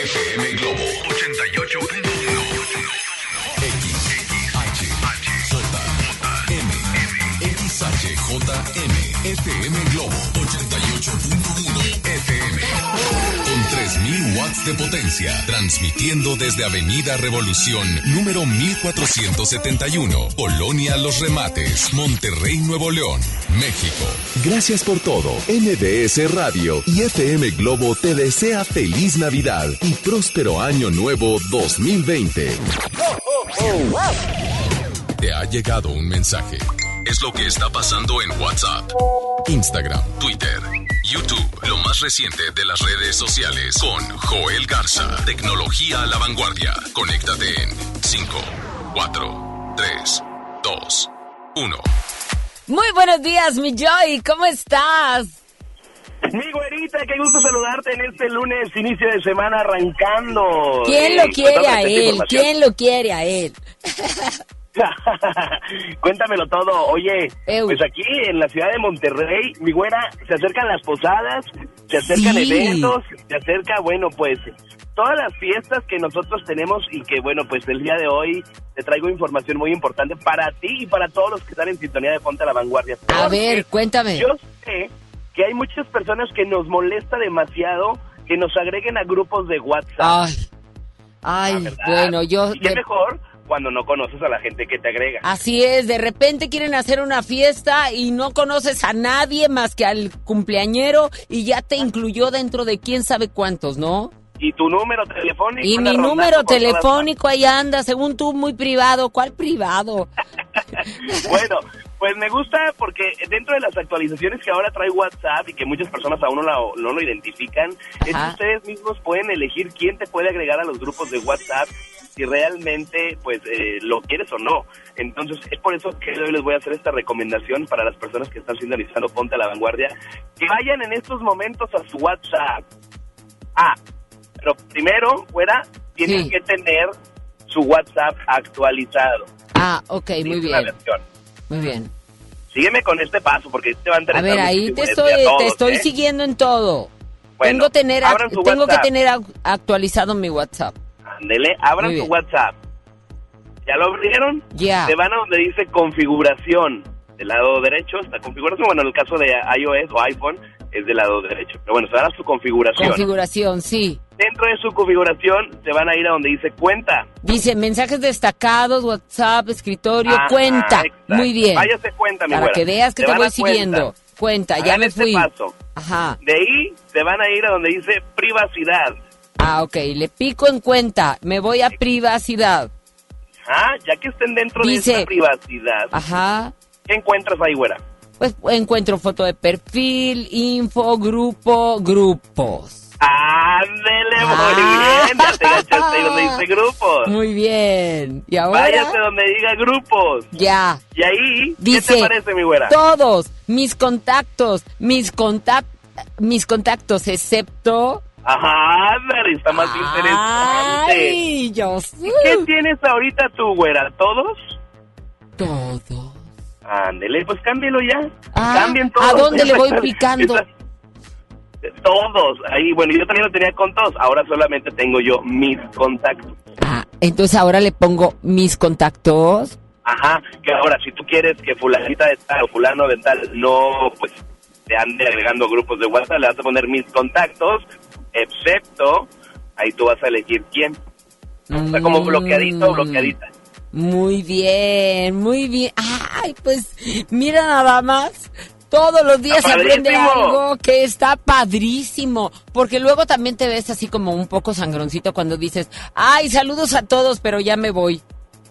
FM Globo 88.1. XHJM. FM Globo 88.1 FM. Con 3000 watts de potencia, transmitiendo desde Avenida Revolución, número 1471, Colonia Los Remates, Monterrey, Nuevo León, México. Gracias por todo. MBS Radio y FM Globo te desea feliz Navidad y próspero año nuevo 2020. Te ha llegado un mensaje. Es lo que está pasando en WhatsApp, Instagram, Twitter, YouTube, lo más reciente de las redes sociales con Joel Garza. Tecnología a la vanguardia. Conéctate en 5, 4, 3, 2, 1. Muy buenos días, mi Joy, ¿cómo estás? Mi güerita, qué gusto saludarte en este lunes, inicio de semana arrancando. ¿Quién lo quiere a él? ¿Quién lo quiere a él? Cuéntamelo todo. Oye, pues aquí en la ciudad de Monterrey, mi güera, se acercan las posadas, se acercan Sí. eventos, se acerca, bueno, pues todas las fiestas que nosotros tenemos y que, bueno, pues el día de hoy te traigo información muy importante para ti y para todos los que están en sintonía de Ponte a la Vanguardia. A ver, cuéntame. Yo sé que hay muchas personas que nos molesta demasiado que nos agreguen a grupos de WhatsApp. Ay, ay, bueno, yo... Y qué mejor cuando no conoces a la gente que te agrega. Así es, de repente quieren hacer una fiesta y no conoces a nadie más que al cumpleañero y ya te incluyó dentro de quién sabe cuántos, ¿no? Y tu número telefónico. Y mi número telefónico ahí anda, según tú, muy privado. ¿Cuál privado? Bueno, pues me gusta porque dentro de las actualizaciones que ahora trae WhatsApp y que muchas personas aún no lo, no lo identifican, es que Ajá. ustedes mismos pueden elegir quién te puede agregar a los grupos de WhatsApp si realmente pues eh, lo quieres o no. Entonces es por eso que hoy les voy a hacer esta recomendación para las personas que están sintonizando Ponte a la Vanguardia, que vayan en estos momentos a su WhatsApp. Ah, pero primero, fuera, tienen Sí. que tener su WhatsApp actualizado. Ah, ok, muy bien, versión. muy bien. Sígueme con este paso porque te va a A interesar. ver, ahí te este estoy, a te estoy ¿eh? siguiendo en todo. Bueno, tengo tener, tengo que tener ac- actualizado mi WhatsApp. Ándele, abran su. WhatsApp. ¿Ya lo abrieron? Ya. Se van a donde dice configuración. Del lado derecho está configuración. Bueno, en el caso de iOS o iPhone es del lado derecho. Pero bueno, se van a su configuración. Configuración, sí. Dentro de su configuración se van a ir a donde dice cuenta. Dice mensajes destacados, WhatsApp, escritorio, Ajá, cuenta. exacto. Muy bien. Váyase cuenta, mi Para que veas que te voy cuenta. siguiendo. Cuenta, ya me este fui. paso. Ajá. De ahí se van a ir a donde dice privacidad. Ah, ok. Le pico en cuenta. Me voy a privacidad. Ah, ya que estén dentro Dice- de esta privacidad, Ajá. ¿qué encuentras ahí, güera? Pues encuentro foto de perfil, info, grupo, grupos. Ándele, muy Ah. bien. Ya te gachaste donde dice grupos. Muy bien. ¿Y ahora? Váyase donde diga grupos. Ya. Y ahí, Dice, ¿qué te parece, mi güera? Todos, mis contactos, mis contact, mis contactos, excepto... Ajá, ándale, está más interesante. Ay, yo. ¿Y qué tienes ahorita tú, güera? ¿Todos? Todos. Ándele, pues cámbielo ya. Ah, Cambien todos. ¿a dónde le voy picando? Todos. Ahí, bueno, yo también lo tenía con todos. Ahora solamente tengo yo mis contactos. Ah, entonces ahora le pongo mis contactos. Ajá, que ahora si tú quieres que fulanita de tal o fulano de tal no, pues te ande agregando grupos de WhatsApp, le vas a poner mis contactos, excepto, ahí tú vas a elegir quién. Sea, como bloqueadito o bloqueadita. Muy bien, muy bien. Ay, pues mira nada más. Todos los días se aprende algo que está padrísimo. Porque luego también te ves así como un poco sangroncito cuando dices, ay, saludos a todos, pero ya me voy.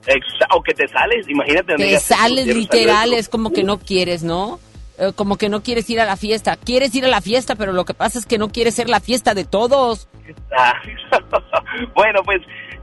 Exa- o que te sales, imagínate. Te sales literal, es como que no quieres, ¿no? Eh, Como que no quieres ir a la fiesta. Quieres ir a la fiesta, pero lo que pasa es que no quieres ser la fiesta de todos. Bueno, pues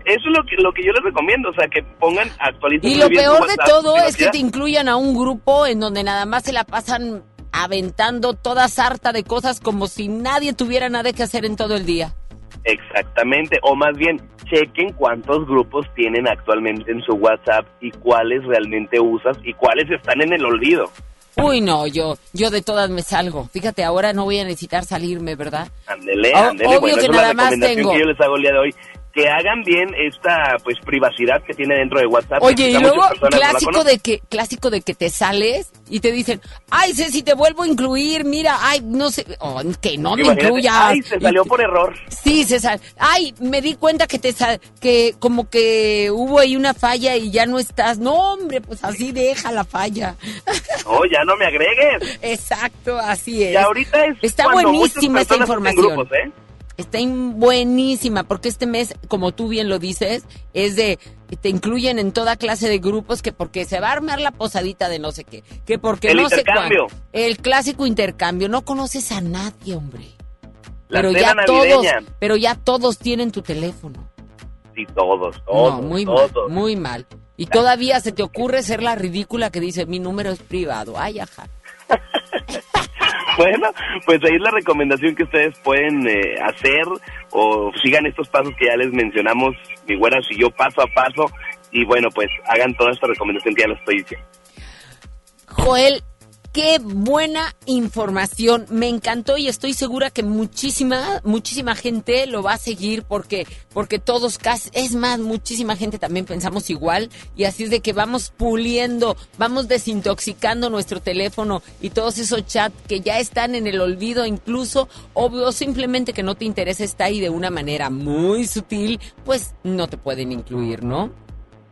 eso es lo que, lo que yo les recomiendo, o sea, que pongan, actualicen Y lo peor de WhatsApp, todo es que te incluyan a un grupo en donde nada más se la pasan aventando toda sarta de cosas como si nadie tuviera nada que hacer en todo el día. Exactamente, o más bien, chequen cuántos grupos tienen actualmente en su WhatsApp y cuáles realmente usas y cuáles están en el olvido. Uy, no, yo, yo de todas me salgo. Fíjate, ahora no voy a necesitar salirme, ¿verdad? Ándele, ándele, obvio bueno, que es nada más recomendación tengo. que yo les hago el día de hoy. Que hagan bien esta pues privacidad que tiene dentro de WhatsApp. Oye, y luego no clásico de que clásico de que te sales y te dicen, "Ay, Ceci, te vuelvo a incluir, mira, ay, no sé, oh, que no me incluyas." Ay, se salió Y- por error. Sí, César. Ay, me di cuenta que te sal- que como que hubo ahí una falla y ya no estás. No, hombre, pues así deja la falla. No, ya no me agregues. Exacto, así es. Y ahorita es Está buenísima esta información. grupos, ¿eh? Está buenísima porque este mes, como tú bien lo dices, es de te incluyen en toda clase de grupos que porque se va a armar la posadita de no sé qué, que porque El no sé cuánto. El clásico intercambio, no conoces a nadie, hombre. La pero ya todos, pero ya todos tienen tu teléfono. Sí, todos, todos, no, muy todos. mal, muy mal. Y todavía se te ocurre ser la ridícula que dice, mi número es privado. Ay, ajá. Bueno, pues ahí es la recomendación que ustedes pueden eh, hacer o sigan estos pasos que ya les mencionamos, mi güera siguió paso a paso y bueno, pues hagan toda esta recomendación que ya les estoy diciendo. Joel, qué buena información. Me encantó y estoy segura que muchísima, muchísima gente lo va a seguir porque, porque todos casi, es más, muchísima gente también pensamos igual y así es de que vamos puliendo, vamos desintoxicando nuestro teléfono y todos esos chats que ya están en el olvido incluso, obvio, simplemente que no te interesa está ahí de una manera muy sutil, pues no te pueden incluir, ¿no?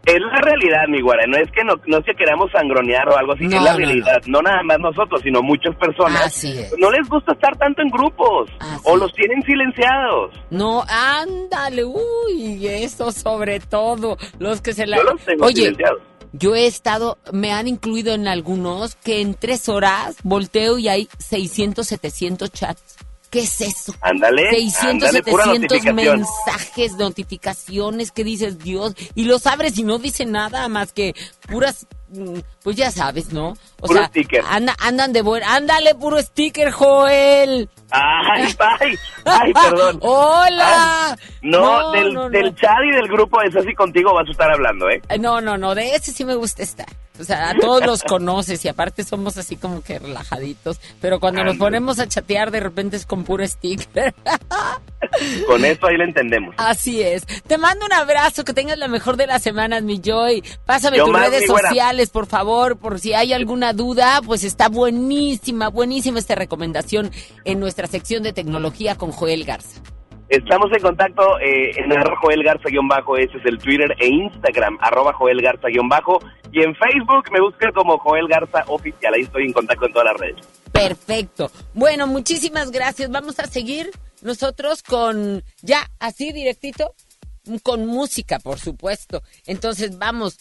Es la realidad, mi guara, no es que no, no es que queramos sangronear o algo así, No, es la no, realidad, no. nada más nosotros, sino muchas personas. Así es. No les gusta estar tanto en grupos o los tienen silenciados. No, ándale, uy, eso sobre todo, los que se la... Yo los tengo Oye, silenciados. yo he estado, me han incluido en algunos que en tres horas volteo y hay 600, 700 chats. ¿Qué es eso? Ándale, 600, ándale, pura 700 notificación. mensajes, notificaciones que dices, Dios, y los abres y no dice nada más que puras, mm, pues ya sabes, ¿no? O Puro sea, sticker. anda- andan de buen, ándale, puro sticker, Joel. Ay, ay, ay, perdón. Hola. Ay, no, No, del, no, no. del chat y del grupo es así contigo vas a estar hablando. Eh, No, no, no, de ese sí me gusta estar. O sea, a todos los conoces y aparte somos así como que relajaditos. Pero cuando nos ponemos a chatear, de repente es con puro sticker. Con eso ahí lo entendemos. Así es. Te mando un abrazo, que tengas la mejor de las semanas, mi Joy. Pásame Yo tus más, redes sociales, por favor, por si hay alguna duda, pues está buenísima, buenísima esta recomendación en nuestra sección de tecnología con Joel Garza. Estamos en contacto eh, en Joel Garza-bajo, ese es el Twitter e Instagram, arroba Joel Garza-bajo, y en Facebook me buscan como Joel Garza Oficial, ahí estoy en contacto en todas las redes. Perfecto. Bueno, muchísimas gracias. Vamos a seguir nosotros con, ya así directito, con música, por supuesto. Entonces vamos,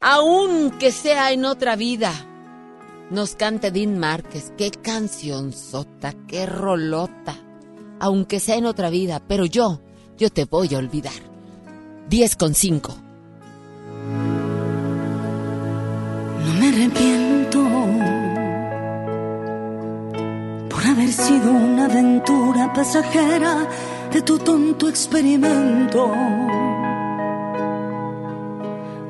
aunque sea en otra vida, nos canta Dean Márquez. Qué canción sota, qué rolota. Aunque sea en otra vida, pero yo, yo te voy a olvidar. 10 con 5. No me arrepiento por haber sido una aventura pasajera de tu tonto experimento.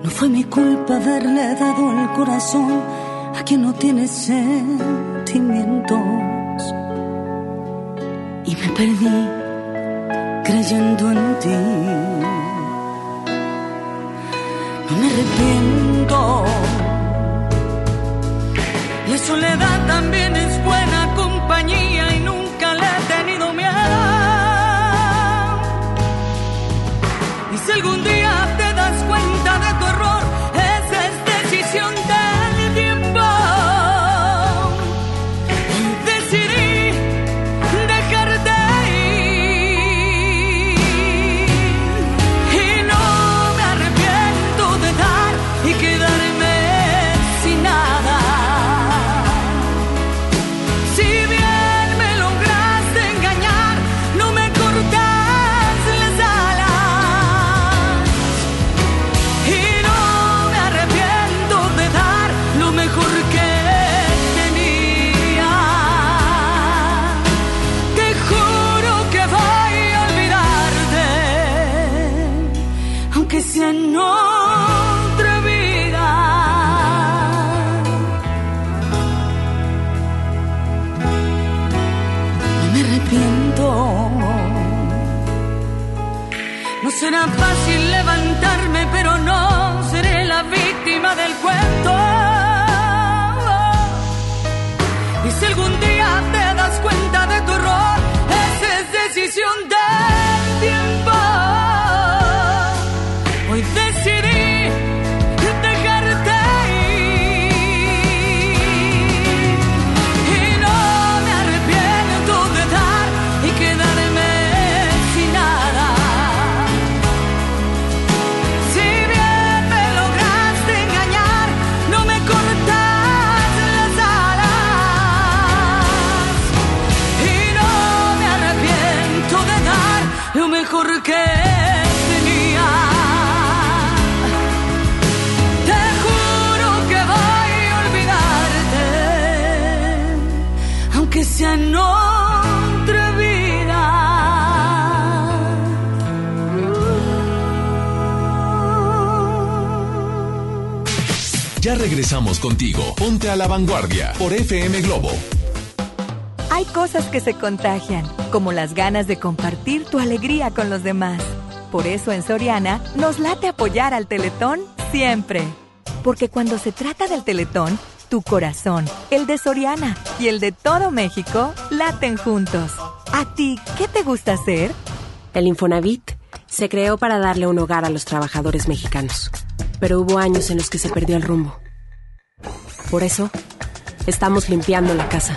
No fue mi culpa haberle dado el corazón a quien no tiene sentimientos. Y me perdí creyendo en ti. No me arrepiento. La soledad también es buena compañía y nunca le he tenido miedo. Y si algún día regresamos contigo. Ponte a la vanguardia por FM Globo. Hay cosas que se contagian, como las ganas de compartir tu alegría con los demás. Por eso en Soriana nos late apoyar al Teletón siempre. Porque cuando se trata del Teletón, tu corazón, el de Soriana y el de todo México laten juntos. ¿A ti qué te gusta hacer? El Infonavit se creó para darle un hogar a los trabajadores mexicanos, pero hubo años en los que se perdió el rumbo. Por eso, estamos limpiando la casa,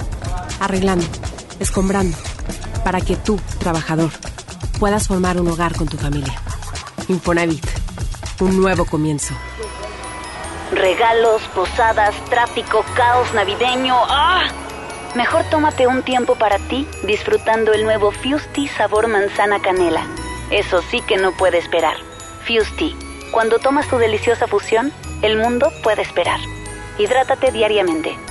arreglando, escombrando, para que tú, trabajador, puedas formar un hogar con tu familia. Infonavit, un nuevo comienzo. Regalos, posadas, tráfico, caos navideño. ¡Ah! Mejor tómate un tiempo para ti disfrutando el nuevo Fusti sabor manzana canela. Eso sí que no puede esperar. Fusti, cuando tomas tu deliciosa fusión, el mundo puede esperar. Hidrátate diariamente.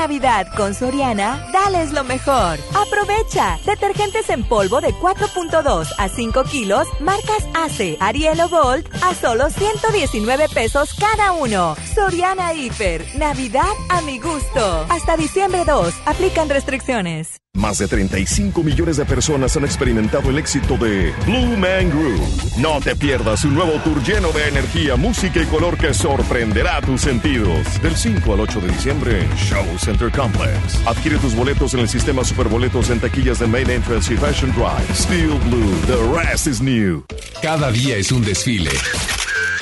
Navidad con Soriana, dales lo mejor. Aprovecha. Detergentes en polvo de 4.2 a 5 kilos, marcas ACE, Ariel o Gold, a solo 119 pesos cada uno. Soriana Hiper. Navidad a mi gusto. Hasta diciembre 2. Aplican restricciones. Más de 35 millones de personas han experimentado el éxito de Blue Man Group. No te pierdas un nuevo tour lleno de energía, música y color que sorprenderá tus sentidos. Del 5 al 8 de diciembre Show Center Complex. Adquiere tus boletos en el sistema Superboletos en taquillas de Main Entrance y Fashion Drive. Steel Blue, the rest is new. Cada día es un desfile.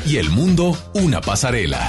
Y el mundo una pasarela.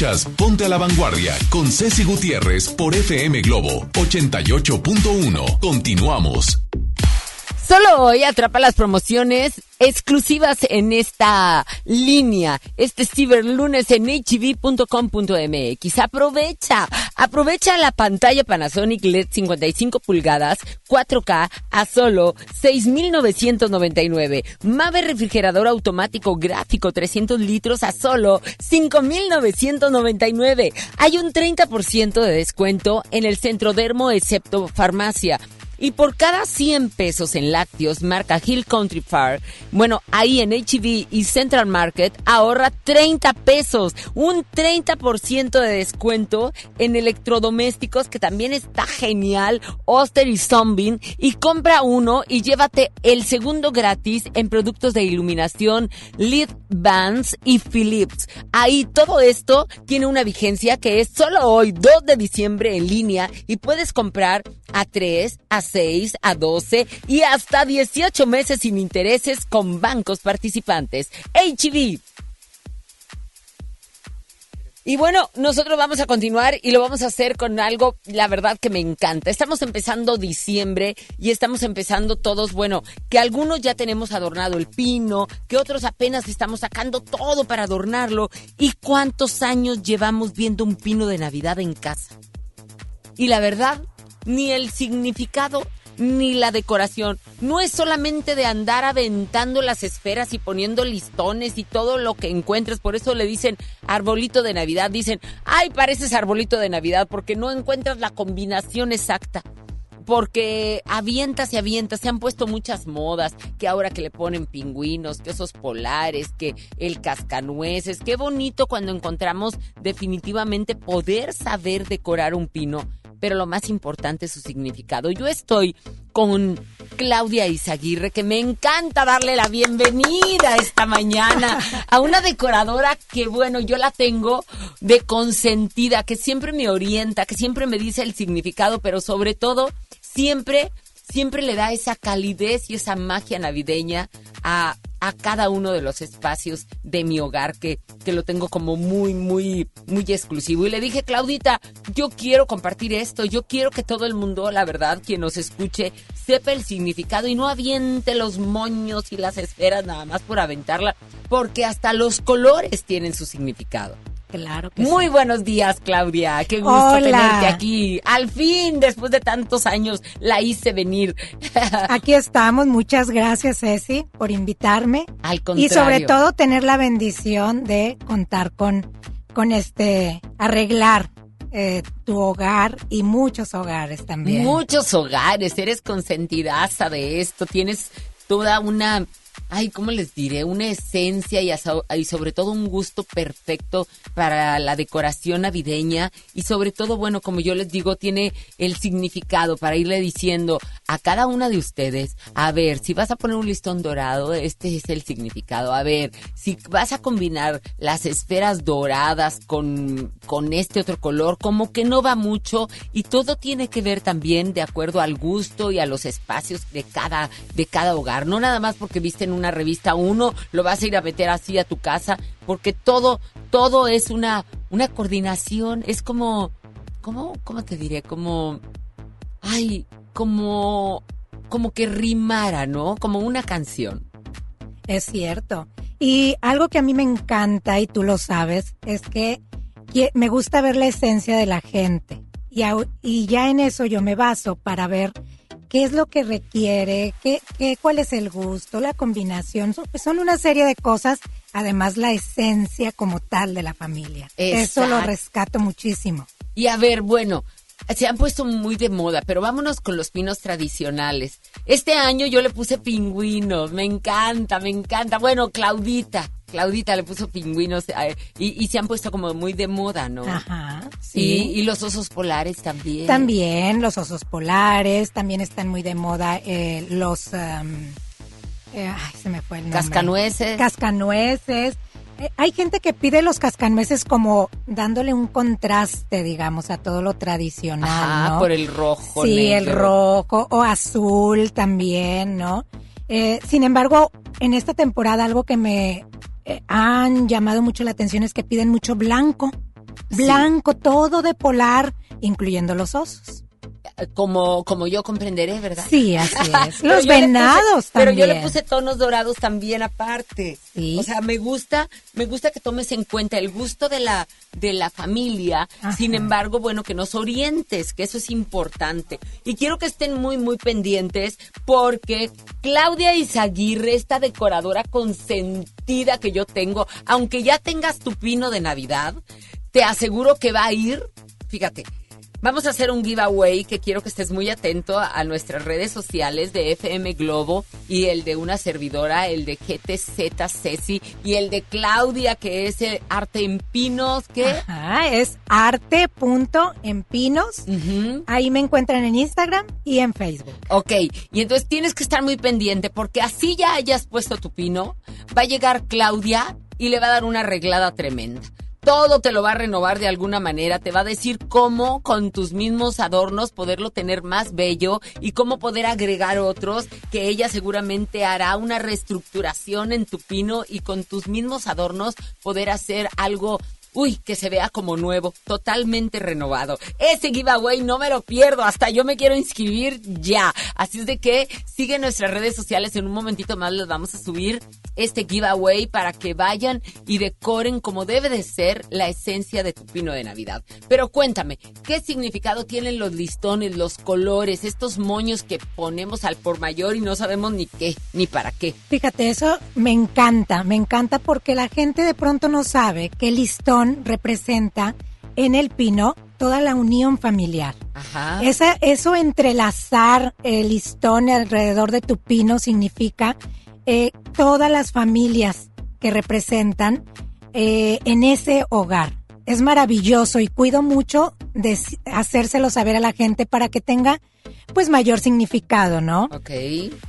Ponte a la Vanguardia con Ceci Gutiérrez por FM Globo 88.1. Continuamos. Solo hoy atrapa las promociones exclusivas en esta línea, este ciberlunes en hv.com.mx. Aprovecha, aprovecha la pantalla Panasonic LED 55 pulgadas 4K a solo 6,999. Mave refrigerador automático gráfico 300 litros a solo 5,999. Hay un 30% de descuento en el centro dermo excepto farmacia. Y por cada 100 pesos en lácteos marca Hill Country Far, bueno, ahí en HB y Central Market ahorra 30 pesos, un 30% de descuento en electrodomésticos que también está genial, Oster y Zombie y compra uno y llévate el segundo gratis en productos de iluminación, LED Bands y Philips. Ahí todo esto tiene una vigencia que es solo hoy, 2 de diciembre en línea y puedes comprar a 3, a 6, a 12 y hasta 18 meses sin intereses con bancos participantes. HB. Y bueno, nosotros vamos a continuar y lo vamos a hacer con algo, la verdad que me encanta. Estamos empezando diciembre y estamos empezando todos, bueno, que algunos ya tenemos adornado el pino, que otros apenas estamos sacando todo para adornarlo. ¿Y cuántos años llevamos viendo un pino de Navidad en casa? Y la verdad, ni el significado ni la decoración. No es solamente de andar aventando las esferas y poniendo listones y todo lo que encuentres. Por eso le dicen arbolito de Navidad. Dicen, ay, pareces arbolito de Navidad porque no encuentras la combinación exacta. Porque avientas y avientas, se han puesto muchas modas, que ahora que le ponen pingüinos, que esos polares, que el cascanueces, qué bonito cuando encontramos definitivamente poder saber decorar un pino pero lo más importante es su significado. Yo estoy con Claudia Izaguirre, que me encanta darle la bienvenida esta mañana a una decoradora que, bueno, yo la tengo de consentida, que siempre me orienta, que siempre me dice el significado, pero sobre todo, siempre, siempre le da esa calidez y esa magia navideña a, a cada uno de los espacios de mi hogar que, que lo tengo como muy, muy, muy exclusivo. Y le dije, Claudita, yo quiero compartir esto, yo quiero que todo el mundo, la verdad, quien nos escuche, sepa el significado y no aviente los moños y las esferas nada más por aventarla, porque hasta los colores tienen su significado. Claro que Muy buenos días, Claudia. Qué gusto tenerte aquí. Al fin, después de tantos años, la hice venir. Aquí estamos. Muchas gracias, Ceci, por invitarme. Al contrario. Y sobre todo tener la bendición de contar con, con este, arreglar eh, tu hogar y muchos hogares también. Muchos hogares. Eres consentidaza de esto. Tienes toda una ay, ¿cómo les diré? Una esencia y, sobre todo un gusto perfecto para la decoración navideña. Y sobre todo, bueno, como yo les digo, tiene el significado para irle diciendo a cada una de ustedes, a ver, si vas a poner un listón dorado, este es el significado, a ver, si vas a combinar las esferas doradas con, con este otro color, como que no va mucho. Y todo tiene que ver también de acuerdo al gusto y a los espacios de cada, de cada hogar, no nada más porque viste en una revista uno, lo vas a ir a meter así a tu casa, porque todo, todo es una, una coordinación, es como, ¿cómo, cómo te diré? Como, ay, como, como que rimara, ¿no? Como una canción. Es cierto. Y algo que a mí me encanta, y tú lo sabes, es que me gusta ver la esencia de la gente. Y, y ya en eso yo me baso para ver qué es lo que requiere, qué, qué, cuál es el gusto, la combinación. Son, son, una serie de cosas, además la esencia como tal de la familia. Eso lo rescato muchísimo. Y a ver, bueno, se han puesto muy de moda, pero vámonos con los pinos tradicionales. Este año yo le puse pingüinos, me encanta, me encanta. Bueno, Claudita, Claudita le puso pingüinos eh, y, y, se han puesto como muy de moda, ¿no? Ajá. Sí. Y, los osos polares también. También, los osos polares, también están muy de moda eh, los... Um, eh, ay, se me fue el nombre. Cascanueces. Cascanueces. Hay gente que pide los cascanueces como dándole un contraste, digamos, a todo lo tradicional, Ajá, ¿no? por el rojo. Sí, negro. el rojo o azul también, ¿no? Sin embargo, en esta temporada algo que me eh, han llamado mucho la atención es que piden mucho blanco. Blanco, todo de polar, incluyendo los osos. Como, como yo comprenderé, ¿verdad? Sí, así es. Los puse- venados Pero yo le también. puse tonos dorados también aparte. Sí. O sea, me gusta, me gusta que tomes en cuenta el gusto de la, de la familia. Ajá. Sin embargo, bueno, que nos orientes, que eso es importante. Y quiero que estén muy, muy pendientes porque Claudia Izaguirre, esta decoradora consentida que yo tengo, aunque ya tengas tu pino de Navidad, te aseguro que va a ir, fíjate, Vamos a hacer un giveaway que quiero que estés muy atento a, nuestras redes sociales de FM Globo y el de una servidora, el de GTZ Ceci y el de Claudia, que es el Arte en Pinos, que Ajá, es arte.empinos. Ahí me encuentran en Instagram y en Facebook. Ok, y entonces tienes que estar muy pendiente porque así ya hayas puesto tu pino, va a llegar Claudia y le va a dar una arreglada tremenda. Todo te lo va a renovar de alguna manera, te va a decir cómo con tus mismos adornos poderlo tener más bello y cómo poder agregar otros que ella seguramente hará una reestructuración en tu pino y con tus mismos adornos poder hacer algo Uy, que se vea como nuevo, totalmente renovado. Ese giveaway no me lo pierdo, hasta yo me quiero inscribir ya. Así es de que sigue nuestras redes sociales, en un momentito más les vamos a subir este giveaway para que vayan y decoren como debe de ser la esencia de tu pino de Navidad. Pero cuéntame, ¿qué significado tienen los listones, los colores, estos moños que ponemos al por mayor y no sabemos ni qué, ni para qué? Fíjate, eso me encanta, me encanta porque la gente de pronto no sabe que el representa en el pino toda la unión familiar. Ajá. Esa, eso entrelazar el listón alrededor de tu pino significa eh, todas las familias que representan eh, en ese hogar. Es maravilloso y cuido mucho de hacérselo saber a la gente para que tenga pues mayor significado, ¿no? Ok.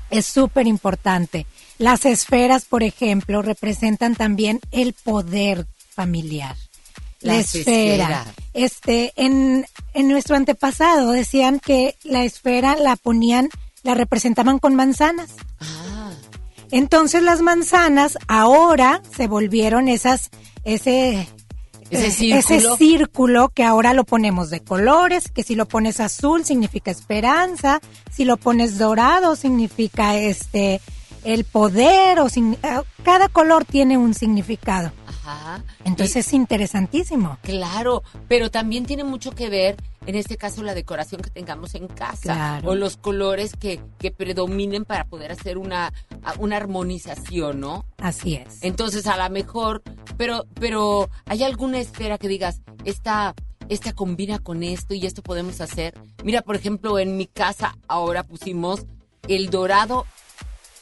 Es súper importante. Las esferas, por ejemplo, representan también el poder familiar. La esfera. Este, en, en nuestro antepasado decían que la esfera la ponían, la representaban con manzanas. Ah. Entonces las manzanas ahora se volvieron esas, ese, Ese eh, círculo. ese círculo que ahora lo ponemos de colores, que si lo pones azul significa esperanza, si lo pones dorado significa este el poder o signi- eh, cada color tiene un significado. Ajá. Entonces es interesantísimo. Claro, pero también tiene mucho que ver, en este caso, la decoración que tengamos en casa Claro. o los colores que, que predominen para poder hacer una, una armonización, ¿no? Así es. Entonces, a lo mejor, pero, pero, ¿hay alguna esfera que digas, esta, esta combina con esto y esto podemos hacer? Mira, por ejemplo, en mi casa ahora pusimos el dorado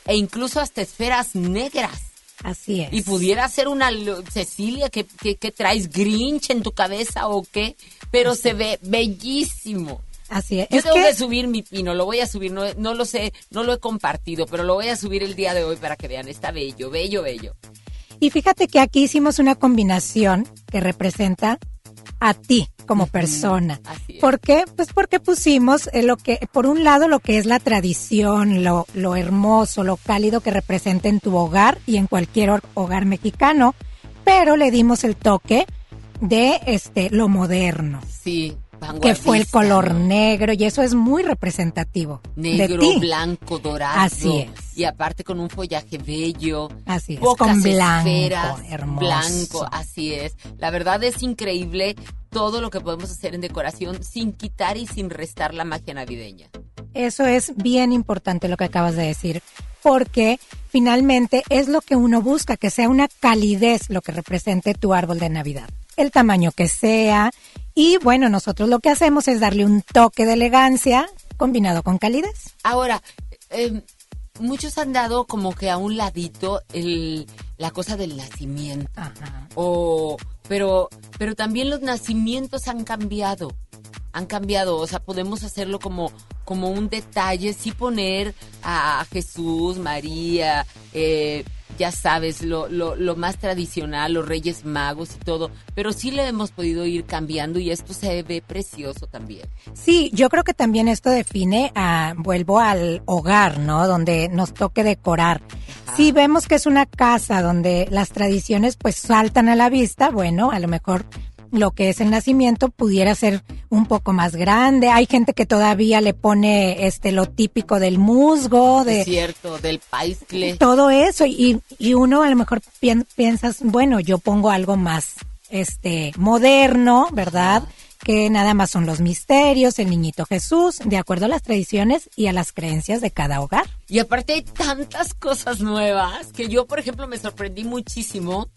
e incluso hasta esferas negras. Así es. Y pudiera ser una Cecilia que, que, que traes Grinch en tu cabeza o qué, pero se ve bellísimo. Así es. Yo Es tengo que- que subir mi pino, lo voy a subir, no, no lo sé, no lo he compartido, pero lo voy a subir el día de hoy para que vean, está bello, bello, bello. Y fíjate que aquí hicimos una combinación que representa a ti como persona. ¿Por qué? Pues porque pusimos eh, lo que, por un lado, lo que es la tradición, lo, lo hermoso, lo cálido que representa en tu hogar y en cualquier hogar mexicano, pero le dimos el toque de este lo moderno, Sí, que fue el color negro y eso es muy representativo de Negro, ti. blanco, dorado. Así es. Y aparte con un follaje bello. Así es, pocas con blanco, esferas, hermoso. Blanco, así es. La verdad es increíble todo lo que podemos hacer en decoración sin quitar y sin restar la magia navideña. Eso es bien importante lo que acabas de decir, porque finalmente es lo que uno busca, que sea una calidez lo que represente tu árbol de Navidad, el tamaño que sea. Y bueno, nosotros lo que hacemos es darle un toque de elegancia combinado con calidez. Ahora, eh, muchos han dado como que a un ladito el, la cosa del nacimiento. O, pero, pero también los nacimientos han cambiado. Han cambiado. O sea, podemos hacerlo como, como un detalle, sí poner a Jesús, María, eh, ya sabes, lo, lo, lo, más tradicional, los Reyes Magos y todo, pero sí le hemos podido ir cambiando y esto se ve precioso también. Sí, yo creo que también esto define, a, vuelvo al hogar, ¿no? Donde nos toque decorar. Si vemos que es una casa donde las tradiciones pues saltan a la vista, bueno, a lo mejor lo que es el nacimiento pudiera ser un poco más grande. Hay gente que todavía le pone este lo típico del musgo, de cierto, del paiscle. Todo eso y, y uno a lo mejor piensas, bueno, yo pongo algo más este moderno, ¿verdad? Que nada más son los misterios, el niñito Jesús, de acuerdo a las tradiciones y a las creencias de cada hogar. Y aparte hay tantas cosas nuevas que yo, por ejemplo, me sorprendí muchísimo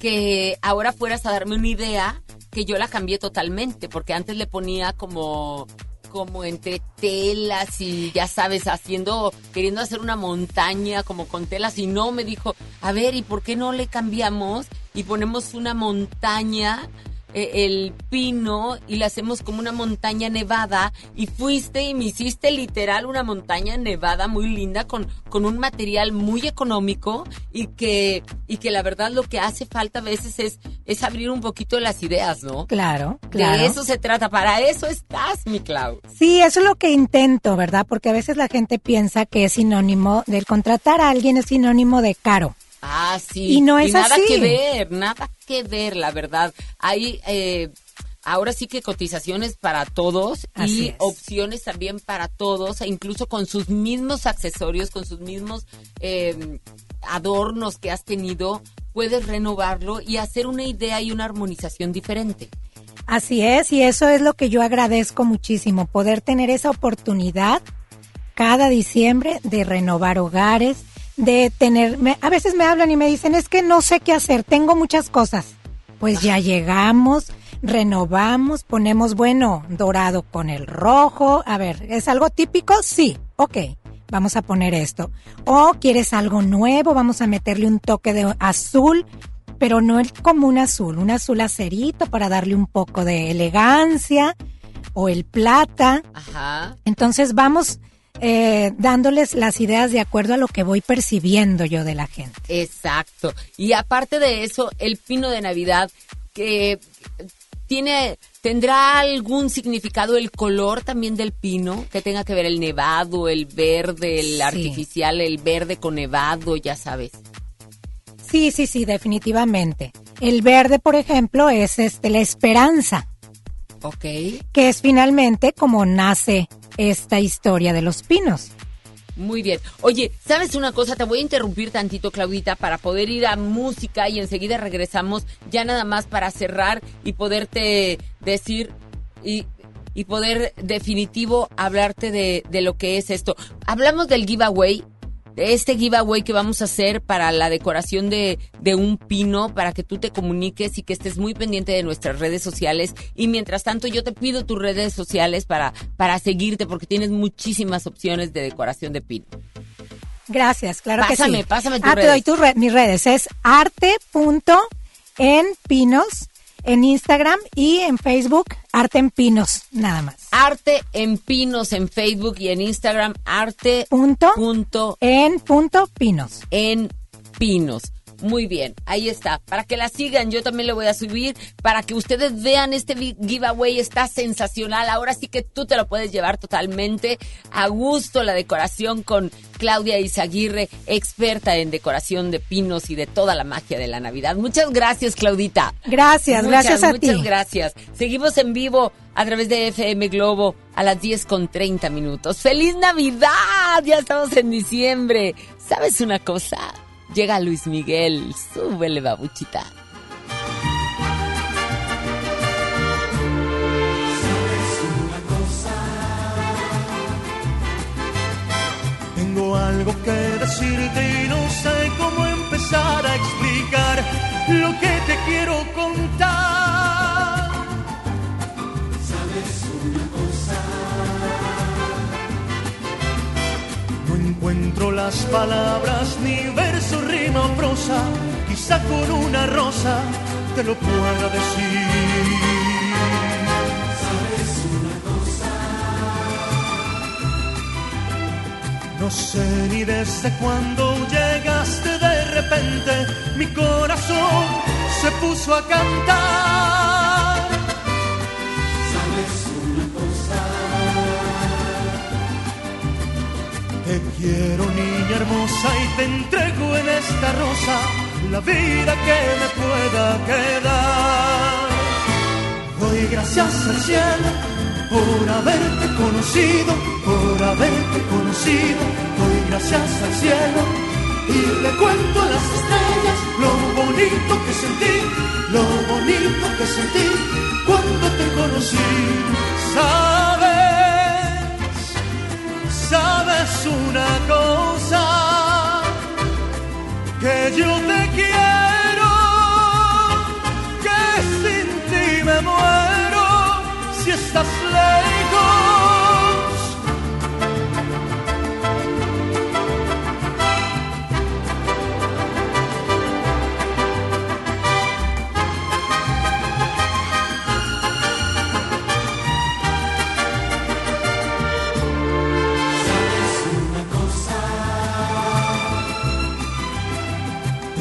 que ahora fueras a darme una idea que yo la cambié totalmente, porque antes le ponía como como entre telas y ya sabes, haciendo, queriendo hacer una montaña como con telas y no, me dijo, a ver, ¿y por qué no le cambiamos y ponemos una montaña eh, el pino y le hacemos como una montaña nevada y fuiste y me hiciste literal una montaña nevada muy linda con, con un material muy económico y que, y que la verdad lo que hace falta a veces es, es abrir un poquito las ideas, ¿no? Claro, claro. De eso se trata, para eso estás, mi Clau. Sí, eso es lo que intento, ¿verdad? Porque a veces la gente piensa que es sinónimo del contratar a alguien es sinónimo de caro. Ah, sí. Y no es nada así. que ver, nada que ver, la verdad. Hay eh, ahora sí que cotizaciones para todos y opciones también para todos, e incluso con sus mismos accesorios, con sus mismos eh, adornos que has tenido, puedes renovarlo y hacer una idea y una armonización diferente. Así es, y eso es lo que yo agradezco muchísimo, poder tener esa oportunidad cada diciembre de renovar hogares, de tener, a veces me hablan y me dicen, es que no sé qué hacer, tengo muchas cosas. Pues ya llegamos, renovamos, ponemos, bueno, dorado con el rojo. A ver, ¿es algo típico? Sí, ok, vamos a poner esto. O quieres algo nuevo, vamos a meterle un toque de azul, pero no es como un azul, un azul acerito para darle un poco de elegancia. O el plata. Ajá. Entonces vamos eh, dándoles las ideas de acuerdo a lo que voy percibiendo yo de la gente. Exacto. Y aparte de eso, el pino de Navidad, que tiene, ¿tendrá algún significado el color también del pino? Que tenga que ver el nevado, el verde, el artificial, el verde con nevado, ya sabes. Sí, sí, sí, definitivamente. El verde, por ejemplo, es este la esperanza. Ok. Que es finalmente como nace esta historia de los pinos. Muy bien. Oye, ¿sabes una cosa? Te voy a interrumpir tantito, Claudita, para poder ir a música y enseguida regresamos ya nada más para cerrar y poderte decir y, y poder definitivo hablarte de, de lo que es esto. Hablamos del giveaway este giveaway que vamos a hacer para la decoración de, de, un pino, para que tú te comuniques y que estés muy pendiente de nuestras redes sociales. Y mientras tanto, yo te pido tus redes sociales para, para seguirte, porque tienes muchísimas opciones de decoración de pino. Gracias, claro pásame, que sí. Pásame, tus ah, redes. te doy tu red, mis redes. Es arte.enpinos en Instagram y en Facebook, Arte en Pinos, nada más. Arte en Pinos en Facebook y en Instagram, arte punto, punto en punto pinos. En Pinos. Muy bien, ahí está. Para que la sigan, yo también le voy a subir. Para que ustedes vean este giveaway, está sensacional. Ahora sí que tú te lo puedes llevar totalmente a gusto la decoración con Claudia Izaguirre, experta en decoración de pinos y de toda la magia de la Navidad. Muchas gracias, Claudita. Gracias, muchas, gracias a muchas ti. Muchas gracias. Seguimos en vivo a través de FM Globo a las 10 con 30 minutos. ¡Feliz Navidad! Ya estamos en diciembre. ¿Sabes una cosa? Llega Luis Miguel, súbele babuchita. Tengo algo que decirte y no sé cómo empezar a explicar lo que te quiero contar. las palabras, ni verso, rima o prosa, quizá con una rosa te lo pueda decir. ¿Sabes una cosa? No sé ni desde cuándo llegaste de repente, mi corazón se puso a cantar. Te quiero niña hermosa y te entrego en esta rosa la vida que me pueda quedar. Doy gracias al cielo por haberte conocido, por haberte conocido. Doy gracias al cielo y le cuento a las estrellas lo bonito que sentí, lo bonito que sentí cuando te conocí. Sabes, una cosa, que yo te quiero, que sin ti me muero si estás lejos.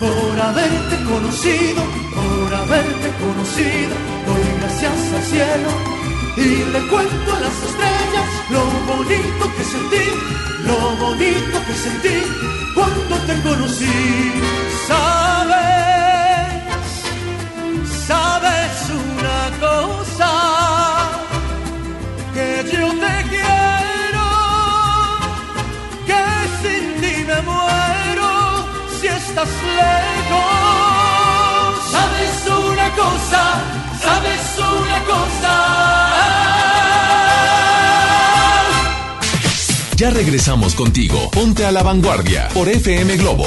por haberte conocido, por haberte conocido. Doy gracias al cielo y le cuento a las estrellas lo bonito que sentí, lo bonito que sentí cuando te conocí. Sabes, sabes una cosa, que yo estás lejos. Sabes una cosa, sabes una cosa. Ya regresamos contigo. Ponte a la vanguardia por FM Globo.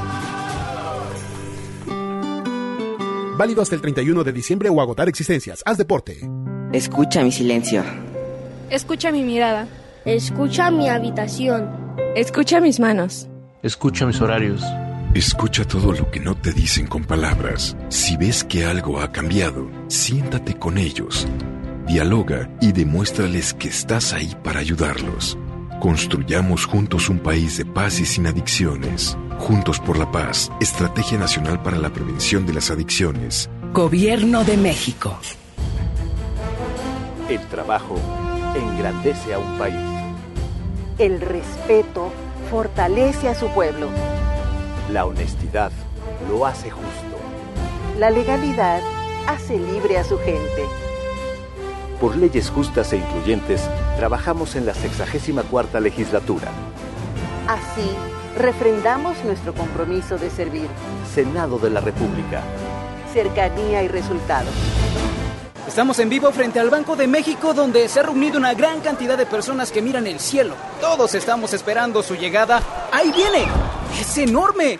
Válido hasta el 31 de diciembre o agotar existencias. Haz deporte. Escucha mi silencio. Escucha mi mirada. Escucha mi habitación. Escucha mis manos. Escucha mis horarios. Escucha todo lo que no te dicen con palabras. Si ves que algo ha cambiado, siéntate con ellos. Dialoga y demuéstrales que estás ahí para ayudarlos. Construyamos juntos un país de paz y sin adicciones. Juntos por la paz, Estrategia Nacional para la Prevención de las Adicciones. Gobierno de México. El trabajo engrandece a un país. El respeto fortalece a su pueblo. La honestidad lo hace justo. La legalidad hace libre a su gente. Por leyes justas e incluyentes, trabajamos en la 64 legislatura. Así, refrendamos nuestro compromiso de servir. Senado de la República. Cercanía y resultados. Estamos en vivo frente al Banco de México donde se ha reunido una gran cantidad de personas que miran el cielo. Todos estamos esperando su llegada. ¡Ahí viene! ¡Es enorme!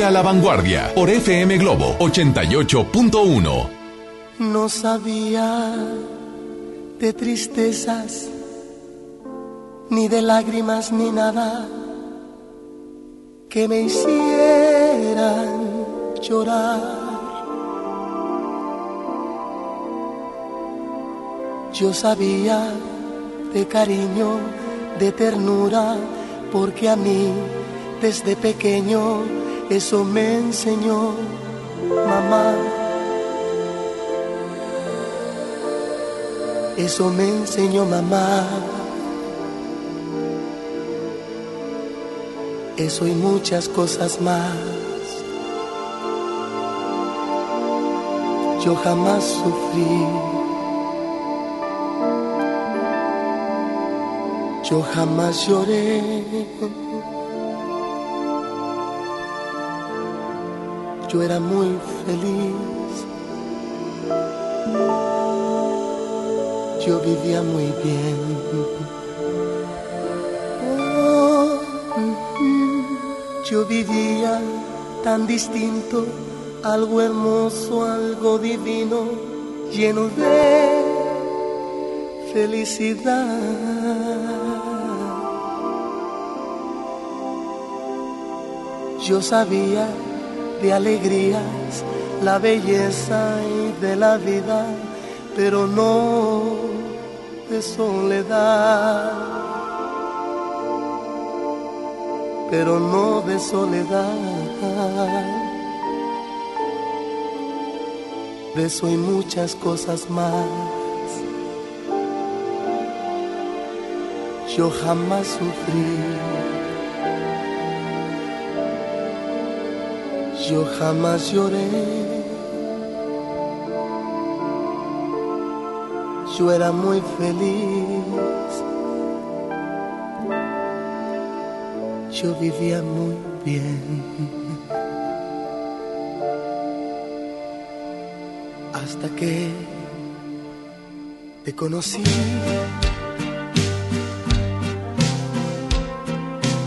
A la vanguardia por FM Globo 88.1. No sabía de tristezas, ni de lágrimas, ni nada que me hicieran llorar. Yo sabía de cariño, de ternura, porque a mí desde pequeño eso me enseñó mamá. Eso me enseñó mamá. Eso y muchas cosas más. Yo jamás sufrí. Yo jamás lloré. Yo era muy feliz. yo vivía muy bien. Oh, yo vivía tan distinto, algo hermoso, algo divino, lleno de felicidad. Yo sabía de alegrías, la belleza y de la vida, pero no de soledad. Pero no de soledad. De eso y muchas cosas más. Yo jamás sufrí. Yo jamás lloré. Yo era muy feliz. Yo vivía muy bien. Hasta que te conocí.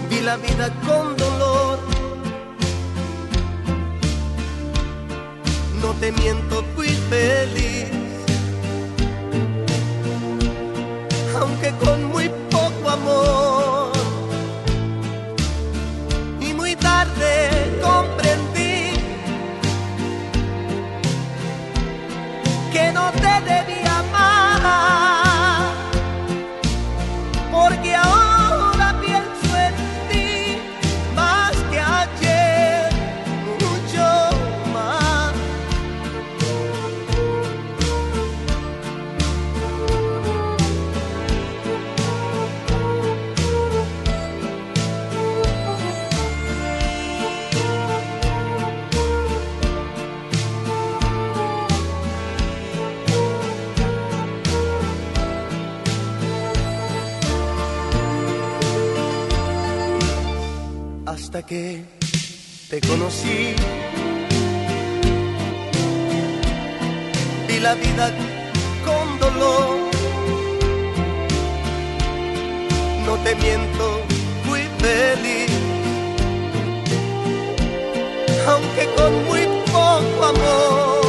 Vi la vida con dolor. Te miento, fui feliz. Hasta que te conocí, vi la vida con dolor. No te miento, fui feliz, aunque con muy poco amor.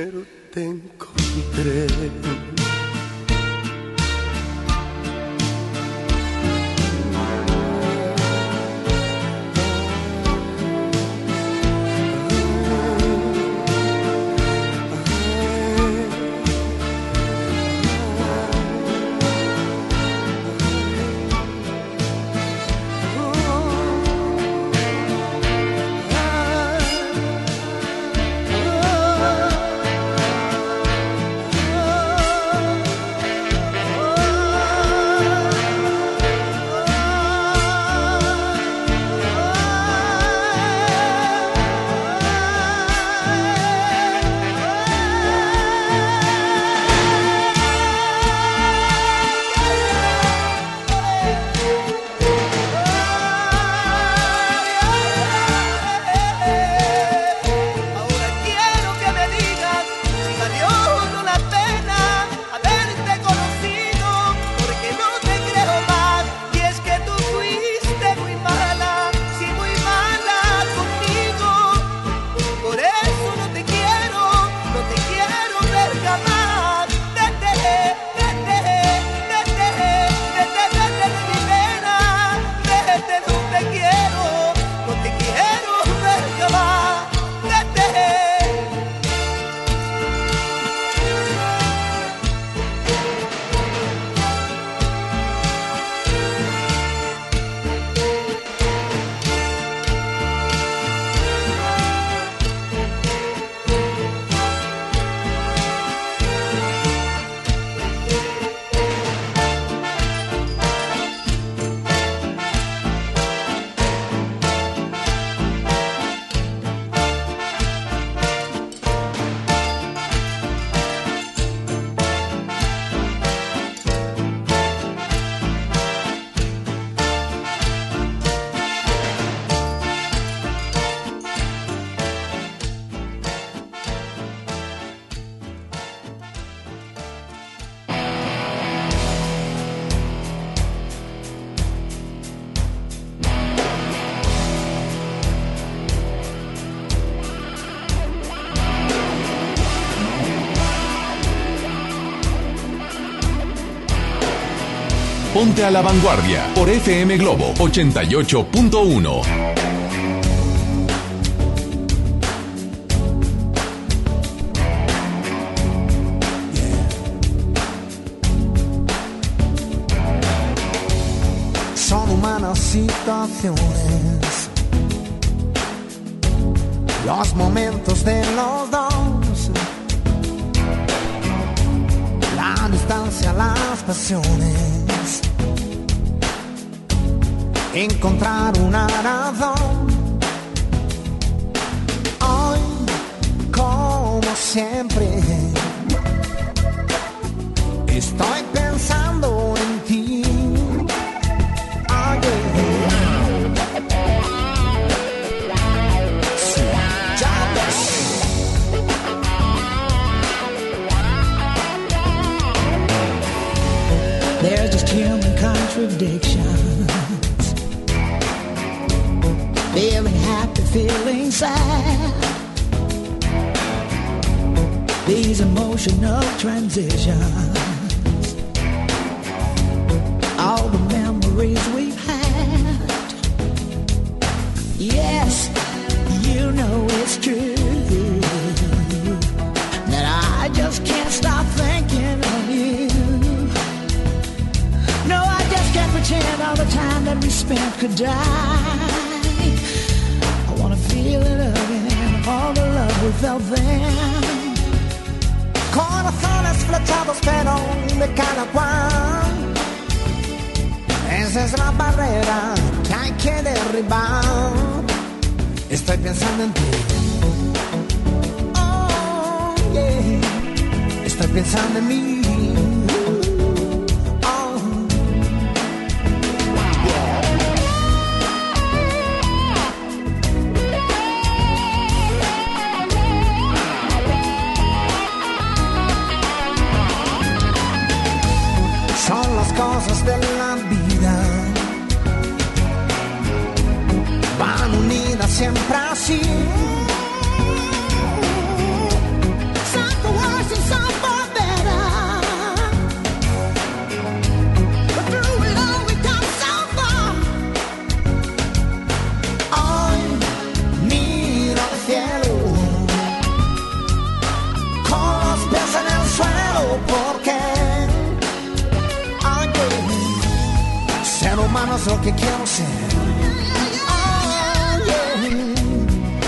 Pero te Ponte a la vanguardia por FM Globo 88.1. Son humanas situaciones, encontrar una razón. Of transition. Esa es la barrera que hay que derribar. Estoy pensando en ti. Oh, yeah. Estoy pensando en mí. Es lo que quiero ser. Oh, yeah.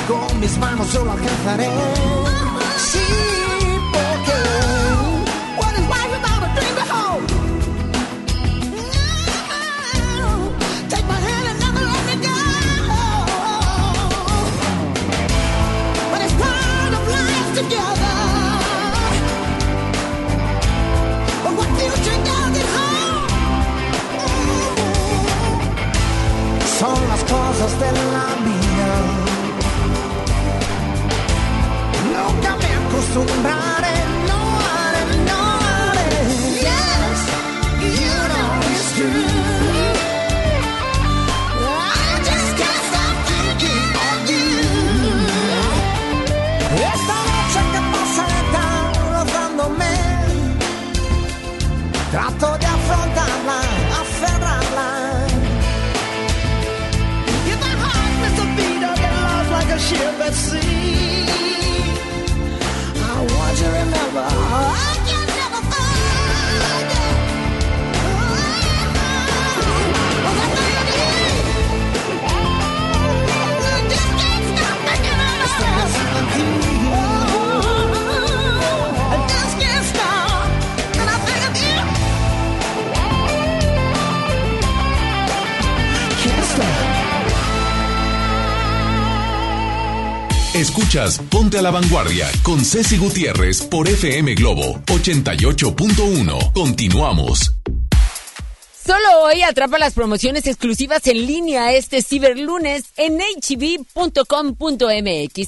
Con mis manos yo lo alcanzaré. Ponte a la Vanguardia con Ceci Gutiérrez por FM Globo 88.1. Continuamos. Solo hoy atrapa las promociones exclusivas en línea este ciberlunes en hb.com.mx.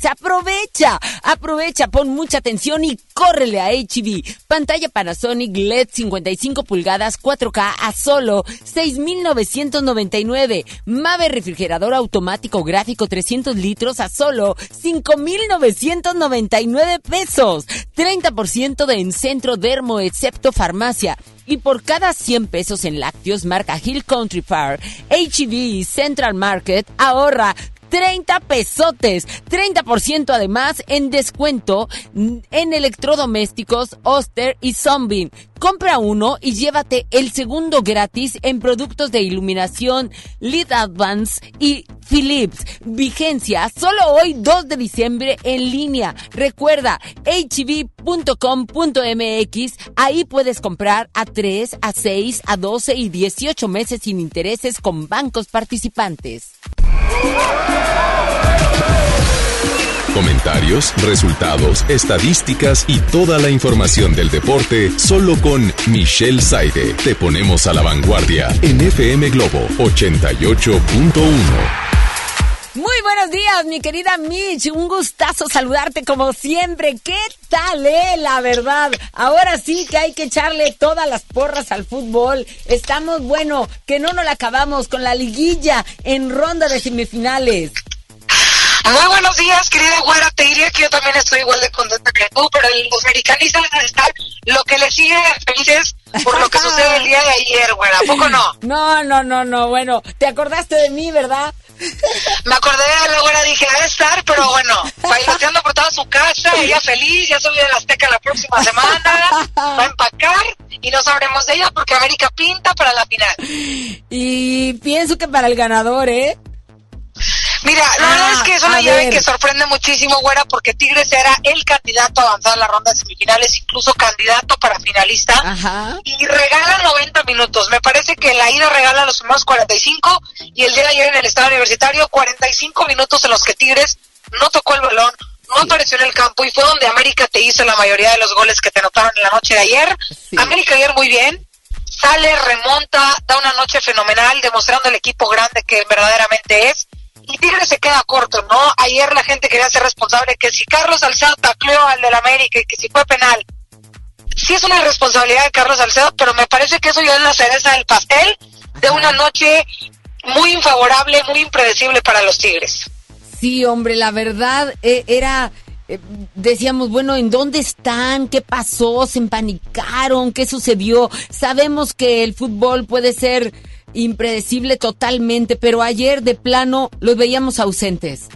Aprovecha, aprovecha, pon mucha atención y córrele a HB. Pantalla Panasonic LED 55 pulgadas 4K a solo 6,999. Mave refrigerador automático gráfico 300 litros a solo 5,999 pesos. 30% de en centro dermo excepto farmacia. Y por cada 100 pesos en lácteos marca Hill Country Far, HEB y Central Market ahorra 30 pesotes, 30% además en descuento en electrodomésticos Oster y Zombie. Compra uno y llévate el segundo gratis en productos de iluminación Lead Advance y Philips. Vigencia solo hoy 2 de diciembre en línea. Recuerda hv.com.mx. Ahí puedes comprar a 3, a 6, a 12 y 18 meses sin intereses con bancos participantes. Comentarios, resultados, estadísticas y toda la información del deporte solo con Michelle Saide. Te ponemos a la vanguardia en FM Globo 88.1. Muy buenos días, mi querida Mitch. Un gustazo saludarte como siempre. ¿Qué tal, eh? La verdad. Ahora sí que hay que echarle todas las porras al fútbol. Estamos, bueno, que no nos la acabamos con la liguilla en ronda de semifinales. Muy buenos días, querida güera. Te diría que yo también estoy igual de contenta que tú, pero los americanistas están lo que le sigue felices por lo que sucede el día de ayer, güera. ¿A poco no? No, no, no, no. Bueno, te acordaste de mí, ¿verdad? Me acordé de la güera, dije, a estar, pero bueno, bailoteando por toda su casa, ella feliz, ya subió de la Azteca la próxima semana, va a empacar y no sabremos de ella porque América pinta para la final. Y pienso que para el ganador, ¿eh? Mira, la verdad es que es una llave ver. que sorprende muchísimo, güera, porque Tigres era el candidato a avanzar a la ronda de semifinales, incluso candidato para finalista. Ajá. Y regala 90 minutos. Me parece que la ida regala los primeros 45 y el día de ayer en el estado universitario 45 minutos en los que Tigres no tocó el balón, no apareció en el campo y fue donde América te hizo la mayoría de los goles que te notaron en la noche de ayer. América ayer muy bien. Sale, remonta, da una noche fenomenal, demostrando el equipo grande que verdaderamente es y Tigres se queda corto, ¿no? Ayer la gente quería ser responsable que si Carlos Salcedo tacleó al del América y que si fue penal. Sí es una responsabilidad de Carlos Salcedo, pero me parece que eso ya es la cereza del pastel de una noche muy infavorable, muy impredecible para los Tigres. Sí, hombre, la verdad eh, era... eh, decíamos, bueno, ¿en dónde están? ¿Qué pasó? ¿Se empanicaron? ¿Qué sucedió? Sabemos que el fútbol puede ser impredecible totalmente, pero ayer de plano los veíamos ausentes.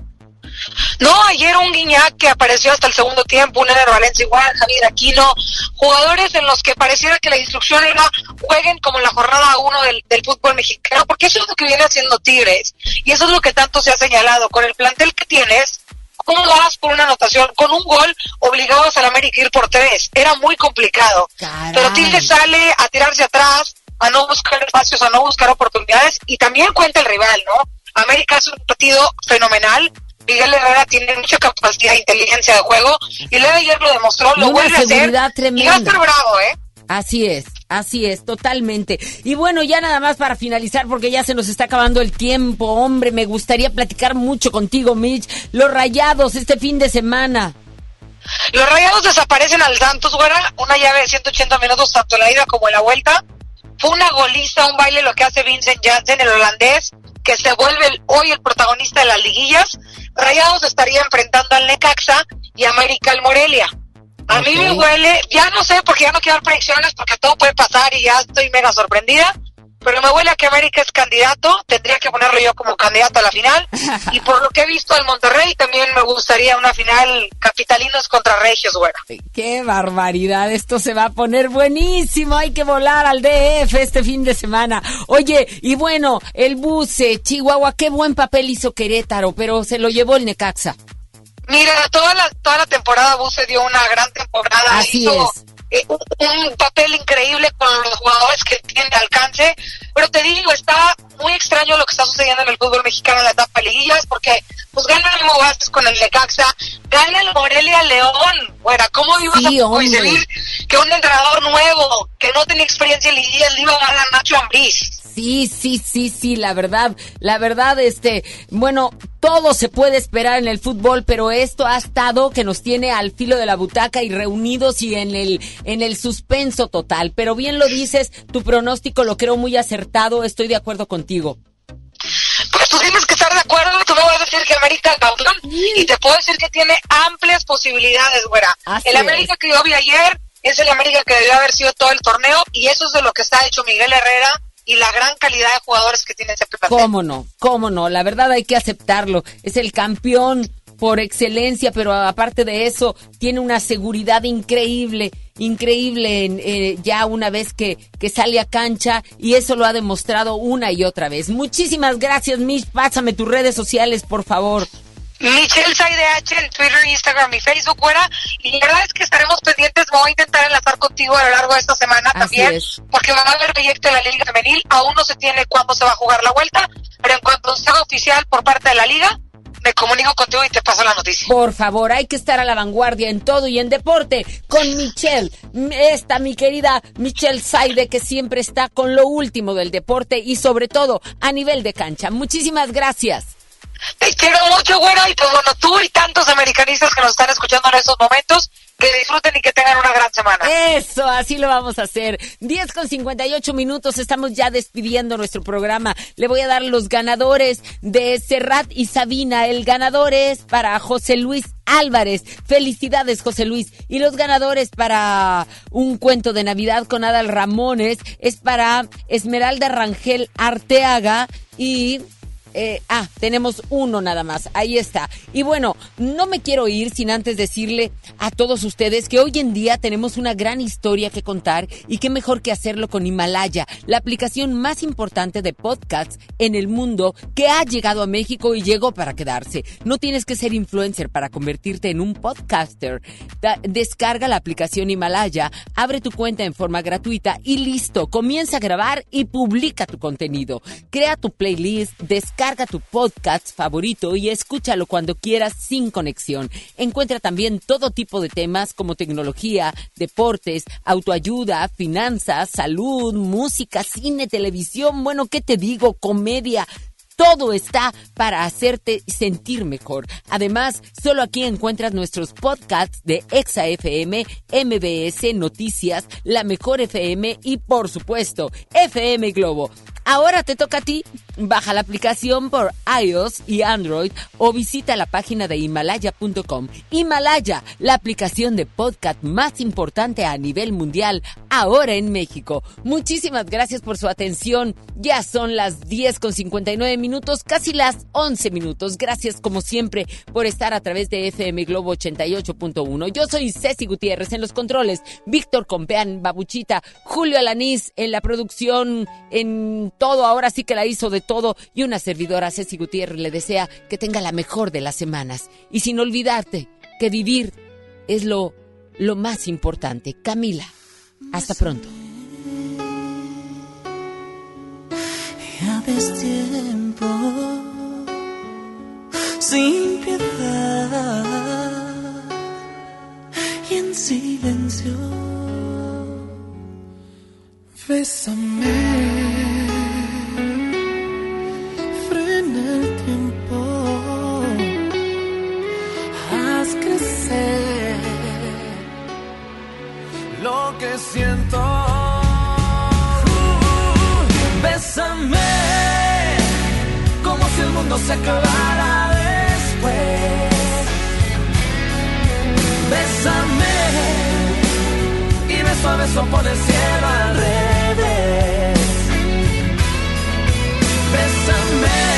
No, ayer un Guiñac que apareció hasta el segundo tiempo, un Ener Valencia igual, Javier Aquino, jugadores en los que pareciera que la instrucción era jueguen como en la jornada uno del, del fútbol mexicano, porque eso es lo que viene haciendo Tigres, y eso es lo que tanto se ha señalado, con el plantel que tienes, ¿cómo vas por una anotación? Con un gol obligabas al América a ir por tres, era muy complicado, pero Tigres sale a tirarse atrás, a no buscar espacios, a no buscar oportunidades, y también cuenta el rival, ¿no? América es un partido fenomenal, Miguel Herrera tiene mucha capacidad e inteligencia de juego y el de ayer lo demostró, lo vuelve a hacer y va a tremenda. estar bravo, ¿eh? Así es, así es, totalmente. Y bueno, ya nada más para finalizar, porque ya se nos está acabando el tiempo, hombre, me gustaría platicar mucho contigo, Mitch. Los rayados este fin de semana. Los rayados desaparecen al Santos, güera, una llave de 180 minutos, tanto en la ida como en la vuelta. Fue una goliza, un baile lo que hace Vincent Janssen, el holandés, que se vuelve el- hoy el protagonista de las liguillas. Rayados estaría enfrentando al Necaxa y América al Morelia. A mí me huele, ya no sé, porque ya no quiero dar predicciones, porque todo puede pasar y ya estoy mega sorprendida. Pero me huele a que América es candidato, tendría que ponerlo yo como candidato a la final. Y por lo que he visto al Monterrey, también me gustaría una final capitalinos contra regios, güera. Qué barbaridad, esto se va a poner buenísimo, hay que volar al DF este fin de semana. Oye, y bueno, el buce, Chihuahua, qué buen papel hizo Querétaro, pero se lo llevó el Necaxa. Mira, toda la, toda la temporada Buse dio una gran temporada. Así hizo, es. Eh, un, un papel increíble con los jugadores que tiene alcance. Pero te digo, está muy extraño lo que está sucediendo en el fútbol mexicano en la etapa de liguillas, porque pues gana el Vázquez con el Necaxa, gana el Morelia León. Bueno, ¿cómo ibas Sí, a coincidir que un entrenador nuevo, que no tenía experiencia en liguillas, le iba a ganar a Nacho Ambriz? Sí, sí, sí, sí, la verdad, la verdad, este, bueno, todo se puede esperar en el fútbol, pero esto ha estado que nos tiene al filo de la butaca y reunidos y en el, en el suspenso total. Pero bien lo dices, tu pronóstico lo creo muy acertado, estoy de acuerdo contigo. Pues tú tienes que estar de acuerdo, tú me vas a decir que América es campeón y te puedo decir que tiene amplias posibilidades, güera. Así el es. América que yo vi ayer es el América que debió haber sido todo el torneo y eso es de lo que está hecho Miguel Herrera y la gran calidad de jugadores que tiene ese plantel. ¿Cómo no? ¿Cómo no? La verdad hay que aceptarlo. Es el campeón por excelencia, pero aparte de eso, tiene una seguridad increíble, increíble eh, ya una vez que, que sale a cancha y eso lo ha demostrado una y otra vez. Muchísimas gracias, Mish. Pásame tus redes sociales, por favor. Michelle H en Twitter, Instagram y Facebook, fuera. Y la verdad es que estaremos pendientes. Me voy a intentar enlazar contigo a lo largo de esta semana Así también. es. Porque va a haber proyecto de la Liga Femenil. Aún no se tiene cuándo se va a jugar la vuelta. Pero en cuanto se haga oficial por parte de la Liga, me comunico contigo y te paso la noticia. Por favor, hay que estar a la vanguardia en todo y en deporte con Michelle. Esta, mi querida Michelle Saide, que siempre está con lo último del deporte y sobre todo a nivel de cancha. Muchísimas gracias. Te quiero mucho, güero, y pues bueno, tú y tantos americanistas que nos están escuchando en estos momentos, que disfruten y que tengan una gran semana. Eso, así lo vamos a hacer. 10 con 58 minutos, estamos ya despidiendo nuestro programa. Le voy a dar los ganadores de Serrat y Sabina. El ganador es para José Luis Álvarez. Felicidades, José Luis. Y los ganadores para un cuento de Navidad con Adal Ramones es para Esmeralda Rangel Arteaga y eh, ah, tenemos uno nada más. Ahí está. Y bueno, no me quiero ir sin antes decirle a todos ustedes que hoy en día tenemos una gran historia que contar y qué mejor que hacerlo con Himalaya, la aplicación más importante de podcasts en el mundo que ha llegado a México y llegó para quedarse. No tienes que ser influencer para convertirte en un podcaster. Descarga la aplicación Himalaya, abre tu cuenta en forma gratuita y listo. Comienza a grabar y publica tu contenido. Crea tu playlist, descarga tu podcast favorito y escúchalo cuando quieras sin conexión. Encuentra también todo tipo de temas como tecnología, deportes, autoayuda, finanzas, salud, música, cine, televisión, bueno, ¿qué te digo? Comedia. Todo está para hacerte sentir mejor. Además, solo aquí encuentras nuestros podcasts de Exa FM, MBS Noticias, La Mejor FM y, por supuesto, FM Globo. Ahora te toca a ti. Baja la aplicación por iOS y Android o visita la página de Himalaya.com. Himalaya, la aplicación de podcast más importante a nivel mundial, ahora en México. Muchísimas gracias por su atención. Ya son las 10 con 59 minutos, casi las 11 minutos. Gracias como siempre por estar a través de FM Globo 88.1. Yo soy Ceci Gutiérrez en los controles, Víctor Compeán, Babuchita, Julio Alanís en la producción, en todo, ahora sí que la hizo de todo y una servidora Ceci Gutiérrez le desea que tenga la mejor de las semanas y sin olvidarte que vivir es lo, lo más importante. Camila, hasta pronto. Ya tiempo sin piedad y en silencio. Bésame, frena el tiempo, se acabara después. Bésame y beso a beso por el cielo al revés. Bésame